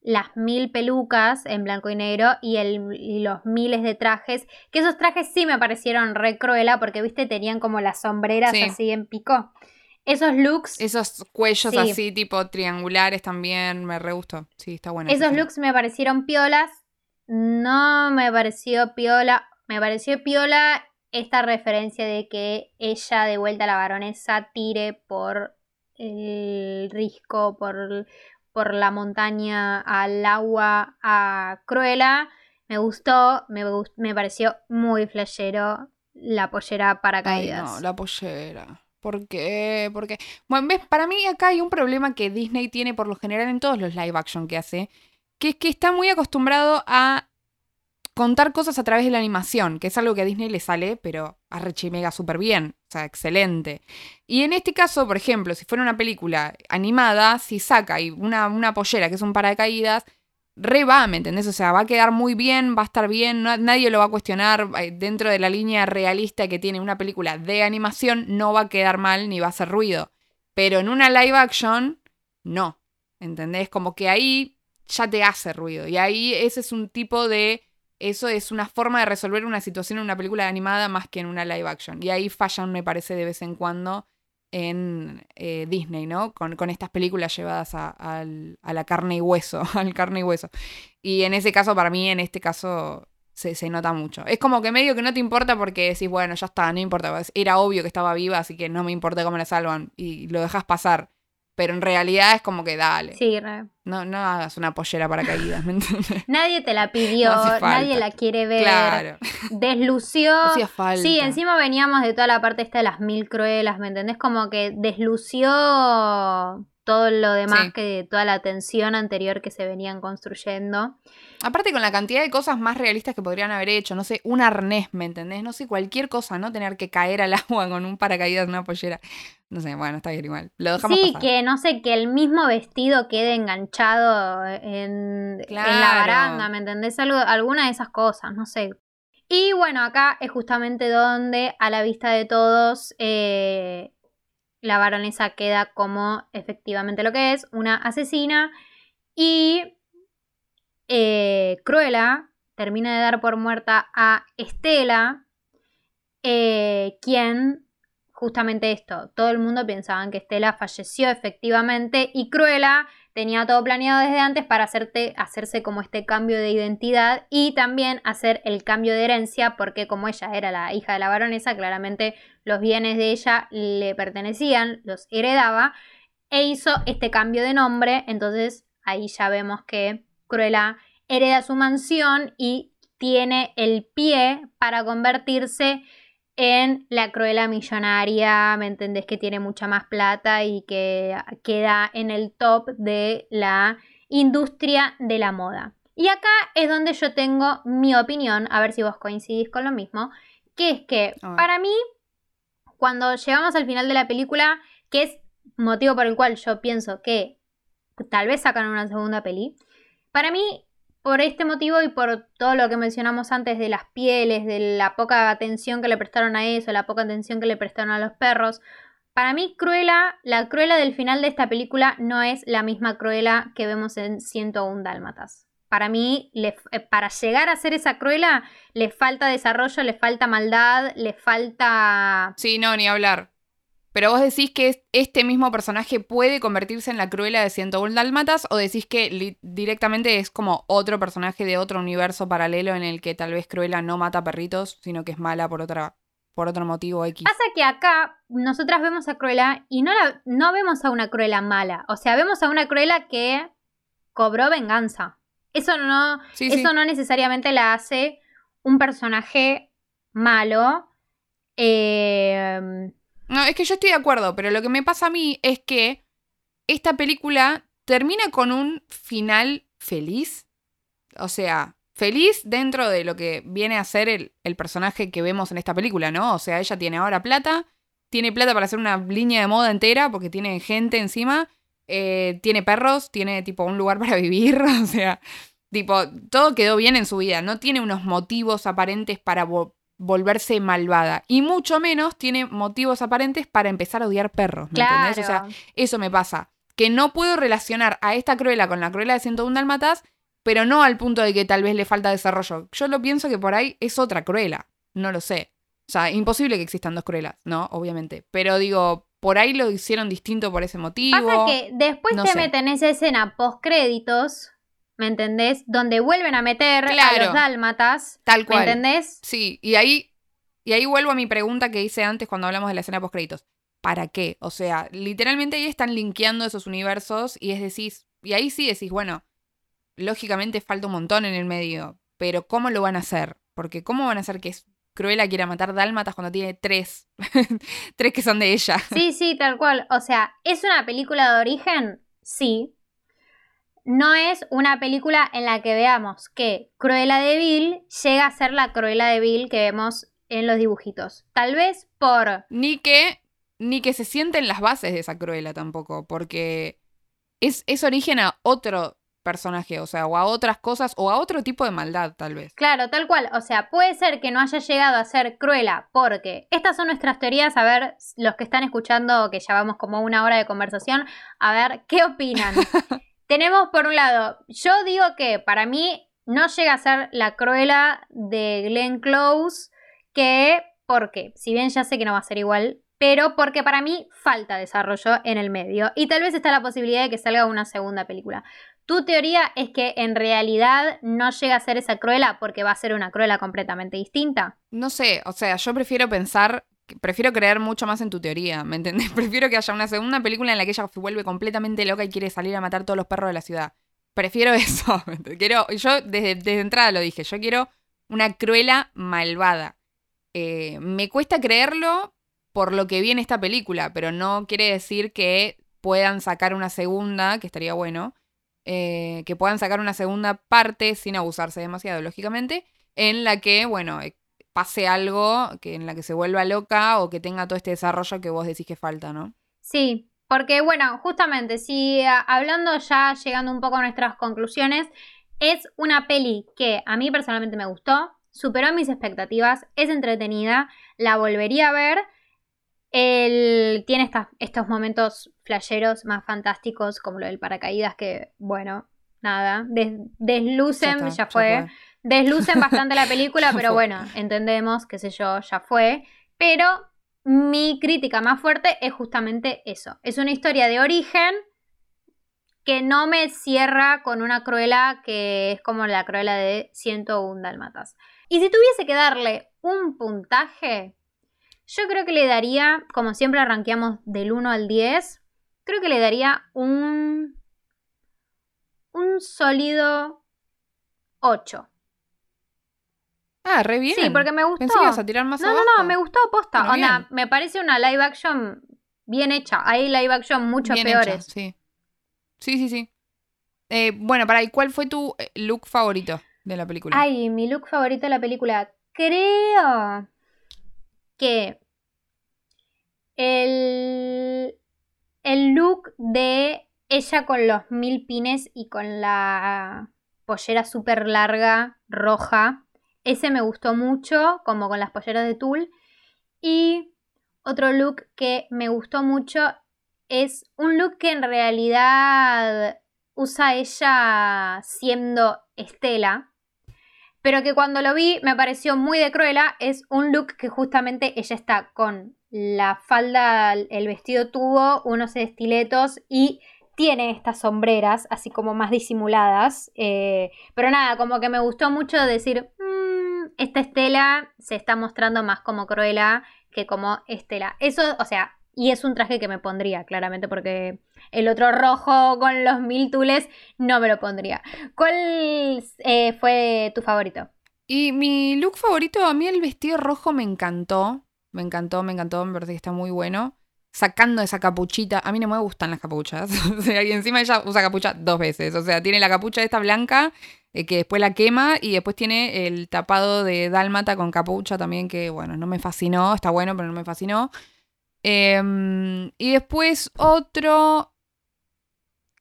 las mil pelucas en blanco y negro y, el, los miles de trajes, que esos trajes sí me parecieron re cruela porque, viste, tenían como las sombreras así en pico. Esos looks... Esos cuellos así tipo triangulares también me re gustó. Sí, está bueno. Esos looks me parecieron piolas. No me pareció piola. Me pareció piola esta referencia de que ella de vuelta a la baronesa tire por el risco, por por la montaña al agua a Cruella. Me gustó, me, me pareció muy flashero la pollera paracaídas. Ay, no, la pollera. ¿Por qué? Porque, bueno, ves, para mí acá hay un problema que Disney tiene por lo general en todos los live action que hace, que es que está muy acostumbrado a contar cosas a través de la animación, que es algo que a Disney le sale, pero a Mega súper bien, o sea, excelente. Y en este caso, por ejemplo, si fuera una película animada, si saca una, una pollera que es un paracaídas, re ¿me entendés? O sea, va a quedar muy bien, va a estar bien, nadie lo va a cuestionar eh, dentro de la línea realista que tiene una película de animación, no va a quedar mal ni va a hacer ruido. Pero en una live action, no, ¿entendés? Como que ahí ya te hace ruido. Y ahí ese es un tipo de eso es una forma de resolver una situación en una película animada más que en una live action. Y ahí fallan, me parece, de vez en cuando en eh, Disney, ¿no? Con, estas películas llevadas a, la carne y hueso, *laughs* al carne y hueso. Y en ese caso, para mí, en este caso, se, se, nota mucho. Es como que medio que no te importa porque decís, bueno, ya está, no importa. Era obvio que estaba viva, así que no me importa cómo la salvan. Y lo dejas pasar. Pero en realidad es como que dale. Sí, re. No, no hagas una pollera para caídas, ¿me entiendes? *laughs* Nadie te la pidió, nadie la quiere ver. Claro. Deslució. *laughs* Hacía falta. Sí, encima veníamos de toda la parte esta de las mil cruelas, ¿me entendés? Como que deslució todo lo demás que toda la tensión anterior que se venían construyendo. Aparte con la cantidad de cosas más realistas que podrían haber hecho, no sé, un arnés, ¿me entendés? No sé, cualquier cosa, ¿no? Tener que caer al *laughs* agua con un paracaídas, una pollera. No sé, bueno, está bien igual. Lo dejamos Sí, que no sé, que el mismo vestido quede enganchado en, la baranda, ¿me entendés? Algo, alguna de esas cosas, no sé. Y bueno, acá es justamente donde a la vista de todos eh, la baronesa queda como efectivamente lo que es, una asesina. Y eh, Cruella termina de dar por muerta a Estela, eh, quien justamente esto, todo el mundo pensaba que Estela falleció efectivamente y Cruella tenía todo planeado desde antes para hacerse como este cambio de identidad y también hacer el cambio de herencia porque como ella era la hija de la baronesa, claramente los bienes de ella le pertenecían, los heredaba e hizo este cambio de nombre, entonces ahí ya vemos que Cruella hereda su mansión y tiene el pie para convertirse en la Cruella millonaria, ¿me entendés? Que tiene mucha más plata y que queda en el top de la industria de la moda. Y acá es donde yo tengo mi opinión, a ver si vos coincidís con lo mismo, que es que para mí, cuando llegamos al final de la película, que es motivo por el cual yo pienso que tal vez sacan una segunda peli, para mí por este motivo y por todo lo que mencionamos antes de las pieles, de la poca atención que le prestaron a eso, la poca atención que le prestaron a los perros. Para mí, Cruella, la Cruella del final de esta película no es la misma Cruella que vemos en 101 Dálmatas. Para mí, le, eh, para llegar a ser esa Cruella, le falta desarrollo, le falta maldad, le falta... Sí, no, ni hablar. Pero vos decís que este mismo personaje puede convertirse en la Cruella de 101 Dálmatas o decís que directamente es como otro personaje de otro universo paralelo en el que tal vez Cruella no mata perritos, sino que es mala por otra por otro motivo X. Pasa que acá nosotras vemos a Cruella y no, la, no vemos a una Cruella mala. O sea, vemos a una Cruella que cobró venganza. Eso no, eso no necesariamente la hace un personaje malo. Eh, no, es que yo estoy de acuerdo, pero lo que me pasa a mí es que esta película termina con un final feliz. O sea, feliz dentro de lo que viene a ser el, personaje que vemos en esta película, ¿no? O sea, ella tiene ahora plata, tiene plata para hacer una línea de moda entera porque tiene gente encima, eh, tiene perros, tiene tipo un lugar *laughs* para vivir, o sea, tipo, todo quedó bien en su vida, no tiene unos motivos aparentes para volverse malvada. Y mucho menos tiene motivos aparentes para empezar a odiar perros. ¿Me entendés? O sea, eso me pasa. Que no puedo relacionar a esta Cruella con la Cruella de 101 Dalmatas, pero no al punto de que tal vez le falta desarrollo. Yo lo pienso que por ahí es otra Cruella. No lo sé. O sea, imposible que existan dos Cruellas, ¿no? Obviamente. Pero digo, por ahí lo hicieron distinto por ese motivo. Pasa que después te meten esa escena post créditos ¿Me entendés? Donde vuelven a meter a los dálmatas. Tal cual. ¿Me entendés? Sí, y ahí, y ahí vuelvo a mi pregunta que hice antes cuando hablamos de la escena post créditos. ¿Para qué? O sea, literalmente ahí están linkeando esos universos y es decir, y ahí sí decís, bueno, lógicamente falta un montón en el medio, pero ¿cómo lo van a hacer? Porque ¿cómo van a hacer que Cruella quiera matar dálmatas cuando tiene tres? *laughs* tres que son de ella. Sí, sí, tal cual. O sea, ¿es una película de origen? Sí, no es una película en la que veamos que Cruella de Vil llega a ser la Cruella de Vil que vemos en los dibujitos. Tal vez por... Ni que, ni que se sienten las bases de esa Cruella tampoco, porque es, es origen a otro personaje, o sea, o a otras cosas, o a otro tipo de maldad, tal vez. Claro, tal cual. O sea, puede ser que no haya llegado a ser Cruella, porque estas son nuestras teorías. A ver, los que están escuchando, que ya vamos como una hora de conversación, a ver, ¿qué opinan? *laughs* Tenemos por un lado, yo digo que para mí no llega a ser la cruela de Glenn Close, que, porque, si bien ya sé que no va a ser igual, pero porque para mí falta desarrollo en el medio y tal vez está la posibilidad de que salga una segunda película. Tu teoría es que en realidad no llega a ser esa cruela porque va a ser una cruela completamente distinta. No sé, o sea, yo prefiero pensar prefiero creer mucho más en tu teoría, ¿me entendés? *laughs* Prefiero que haya una segunda película en la que ella se vuelve completamente loca y quiere salir a matar todos los perros de la ciudad. Prefiero *laughs* eso. Quiero, yo desde, desde entrada lo dije, yo quiero una cruela malvada. Eh, me cuesta creerlo por lo que vi en esta película, pero no quiere decir que puedan sacar una segunda, que estaría bueno, eh, que puedan sacar una segunda parte sin abusarse demasiado, lógicamente, en la que, bueno, pase algo que en la que se vuelva loca o que tenga todo este desarrollo que vos decís que falta, ¿no? Sí, porque bueno, justamente, si hablando ya, llegando un poco a nuestras conclusiones, es una peli que a mí personalmente me gustó. superó mis expectativas, es entretenida, la volvería a ver. El, tiene estos momentos flasheros más fantásticos, como lo del paracaídas, que, bueno, nada, deslucen, ya, fue. Deslucen bastante la película, *laughs* pero bueno, entendemos, qué sé yo, ya fue. Pero mi crítica más fuerte es justamente eso. Es una historia de origen que no me cierra con una cruela que es como la cruela de 101 dálmatas. Y si tuviese que darle un puntaje, yo creo que le daría, como siempre arranqueamos del 1 al 10, creo que le daría un un sólido 8. Ah, re bien. Sí, porque me gustó. Pensé que ibas a tirar más No, abajo. no, no, me gustó posta. Onda, me parece una live action bien hecha. Hay live action mucho bien peores. Hecha, sí. Sí, sí, sí. Eh, bueno, para, ¿y cuál fue tu eh, look favorito de la película? Ay, mi look favorito de la película. Creo que el, el look de ella con los mil pines y con la pollera súper larga, roja. Ese me gustó mucho, como con las polleras de tul. Y otro look que me gustó mucho es un look que en realidad usa ella siendo Estela. Pero que cuando lo vi me pareció muy de Cruella. Es un look que justamente ella está con la falda, el vestido tubo, unos estiletos y tiene estas sombreras, así como más disimuladas. Eh, pero nada, como que me gustó mucho decir, mmm, esta Estela se está mostrando más como Cruella que como Estela. Eso, o sea, y es un traje que me pondría, claramente, porque el otro rojo con los mil tules no me lo pondría. ¿Cuál eh, fue tu favorito? Y mi look favorito, a mí el vestido rojo me encantó. Me encantó, me encantó, me parece que está muy bueno sacando esa capuchita. A mí no me gustan las capuchas. *laughs* y encima ella usa capucha dos veces. O sea, tiene la capucha esta blanca eh, que después la quema y después tiene el tapado de dálmata con capucha también que, bueno, no me fascinó. Está bueno, pero no me fascinó. Em, y después otro,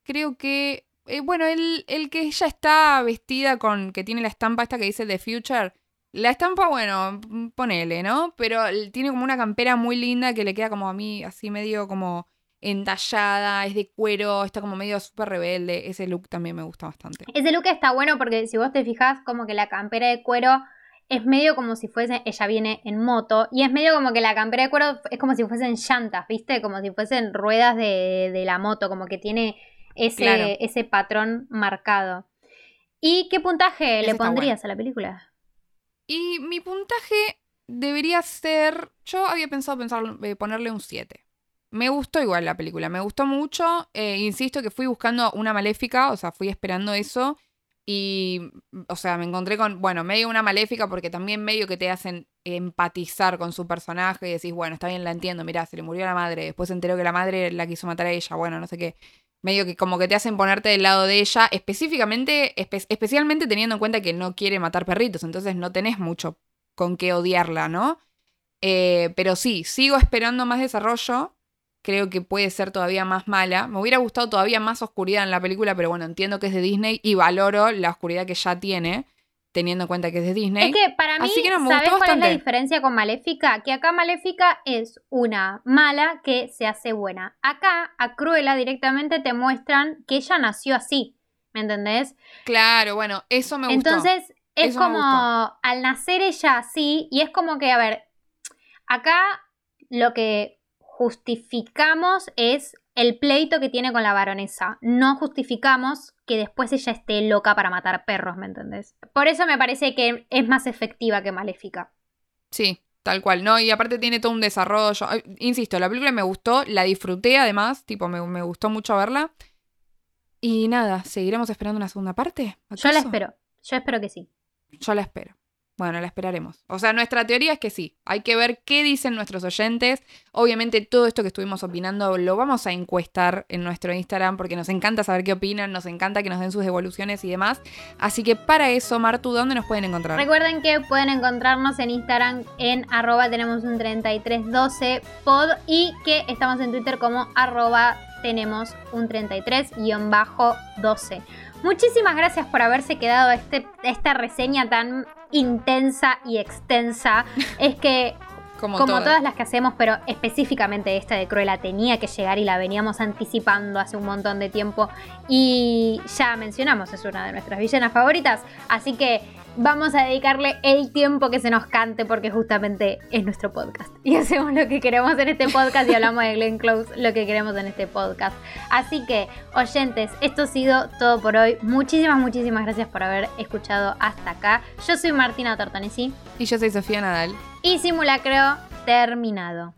creo que, eh, bueno, el, el que ella está vestida con, que tiene la estampa esta que dice The Future la estampa, bueno, ponele, ¿no? Pero tiene como una campera muy linda que le queda como a mí, así medio como entallada, es de cuero, está como medio súper rebelde. Ese look también me gusta bastante. Ese look está bueno porque si vos te fijas, como que la campera de cuero es medio como si fuese, ella viene en moto, y es medio como que la campera de cuero es como si fuesen llantas, ¿viste? Como si fuesen ruedas de, la moto, como que tiene ese, ese patrón marcado. ¿Y qué puntaje le pondrías a la película? Y mi puntaje debería ser. Yo había pensado pensar, eh, ponerle un 7. Me gustó igual la película, me gustó mucho. Eh, insisto que fui buscando una maléfica, o sea, fui esperando eso. Y, o sea, me encontré con, bueno, medio una maléfica porque también medio que te hacen empatizar con su personaje y decís, bueno, está bien, la entiendo, mirá, se le murió la madre, después se enteró que la madre la quiso matar a ella, bueno, no sé qué. Medio que como que te hacen ponerte del lado de ella, específicamente, especialmente teniendo en cuenta que no quiere matar perritos, entonces no tenés mucho con qué odiarla, ¿no? Eh, pero sí, sigo esperando más desarrollo creo que puede ser todavía más mala. Me hubiera gustado todavía más oscuridad en la película, pero bueno, entiendo que es de Disney y valoro la oscuridad que ya tiene, teniendo en cuenta que es de Disney. Es que para mí, ¿sabes cuál es la diferencia con Maléfica? Que acá Maléfica es una mala que se hace buena. Acá, a Cruella directamente te muestran que ella nació así, ¿me entendés? Claro, bueno, eso me gustó. Entonces, es como al nacer ella así, y es como que, a ver, acá lo que justificamos es el pleito que tiene con la baronesa. No justificamos que después ella esté loca para matar perros, ¿me entendés? Por eso me parece que es más efectiva que maléfica. Sí, tal cual, ¿no? Y aparte tiene todo un desarrollo. Insisto, la película me gustó, la disfruté además, tipo, me, me gustó mucho verla. Y nada, ¿seguiremos esperando una segunda parte? Yo la espero, yo espero que sí. Yo la espero. Bueno, la esperaremos. O sea, nuestra teoría es que sí. Hay que ver qué dicen nuestros oyentes. Obviamente todo esto que estuvimos opinando lo vamos a encuestar en nuestro Instagram porque nos encanta saber qué opinan, nos encanta que nos den sus devoluciones y demás. Así que para eso, Martu, ¿dónde nos pueden encontrar? Recuerden que pueden encontrarnos en Instagram en arroba tenemos un 3312 pod y que estamos en Twitter como arroba tenemos un 33-12. Muchísimas gracias por haberse quedado este, esta reseña tan intensa y extensa. *laughs* es que como, todas. las que hacemos, pero específicamente esta de Cruella tenía que llegar y la veníamos anticipando hace un montón de tiempo. Y ya mencionamos, es una de nuestras villanas favoritas. Así que vamos a dedicarle el tiempo que se nos cante porque justamente es nuestro podcast. *laughs* Y hacemos lo que queremos en este podcast y hablamos de Glenn Close lo que queremos en este podcast. Así que, oyentes, esto ha sido todo por hoy. Muchísimas, muchísimas gracias por haber escuchado hasta acá. Yo soy Martina Tortonesi. Y yo soy Sofía Nadal. Y simulacro terminado.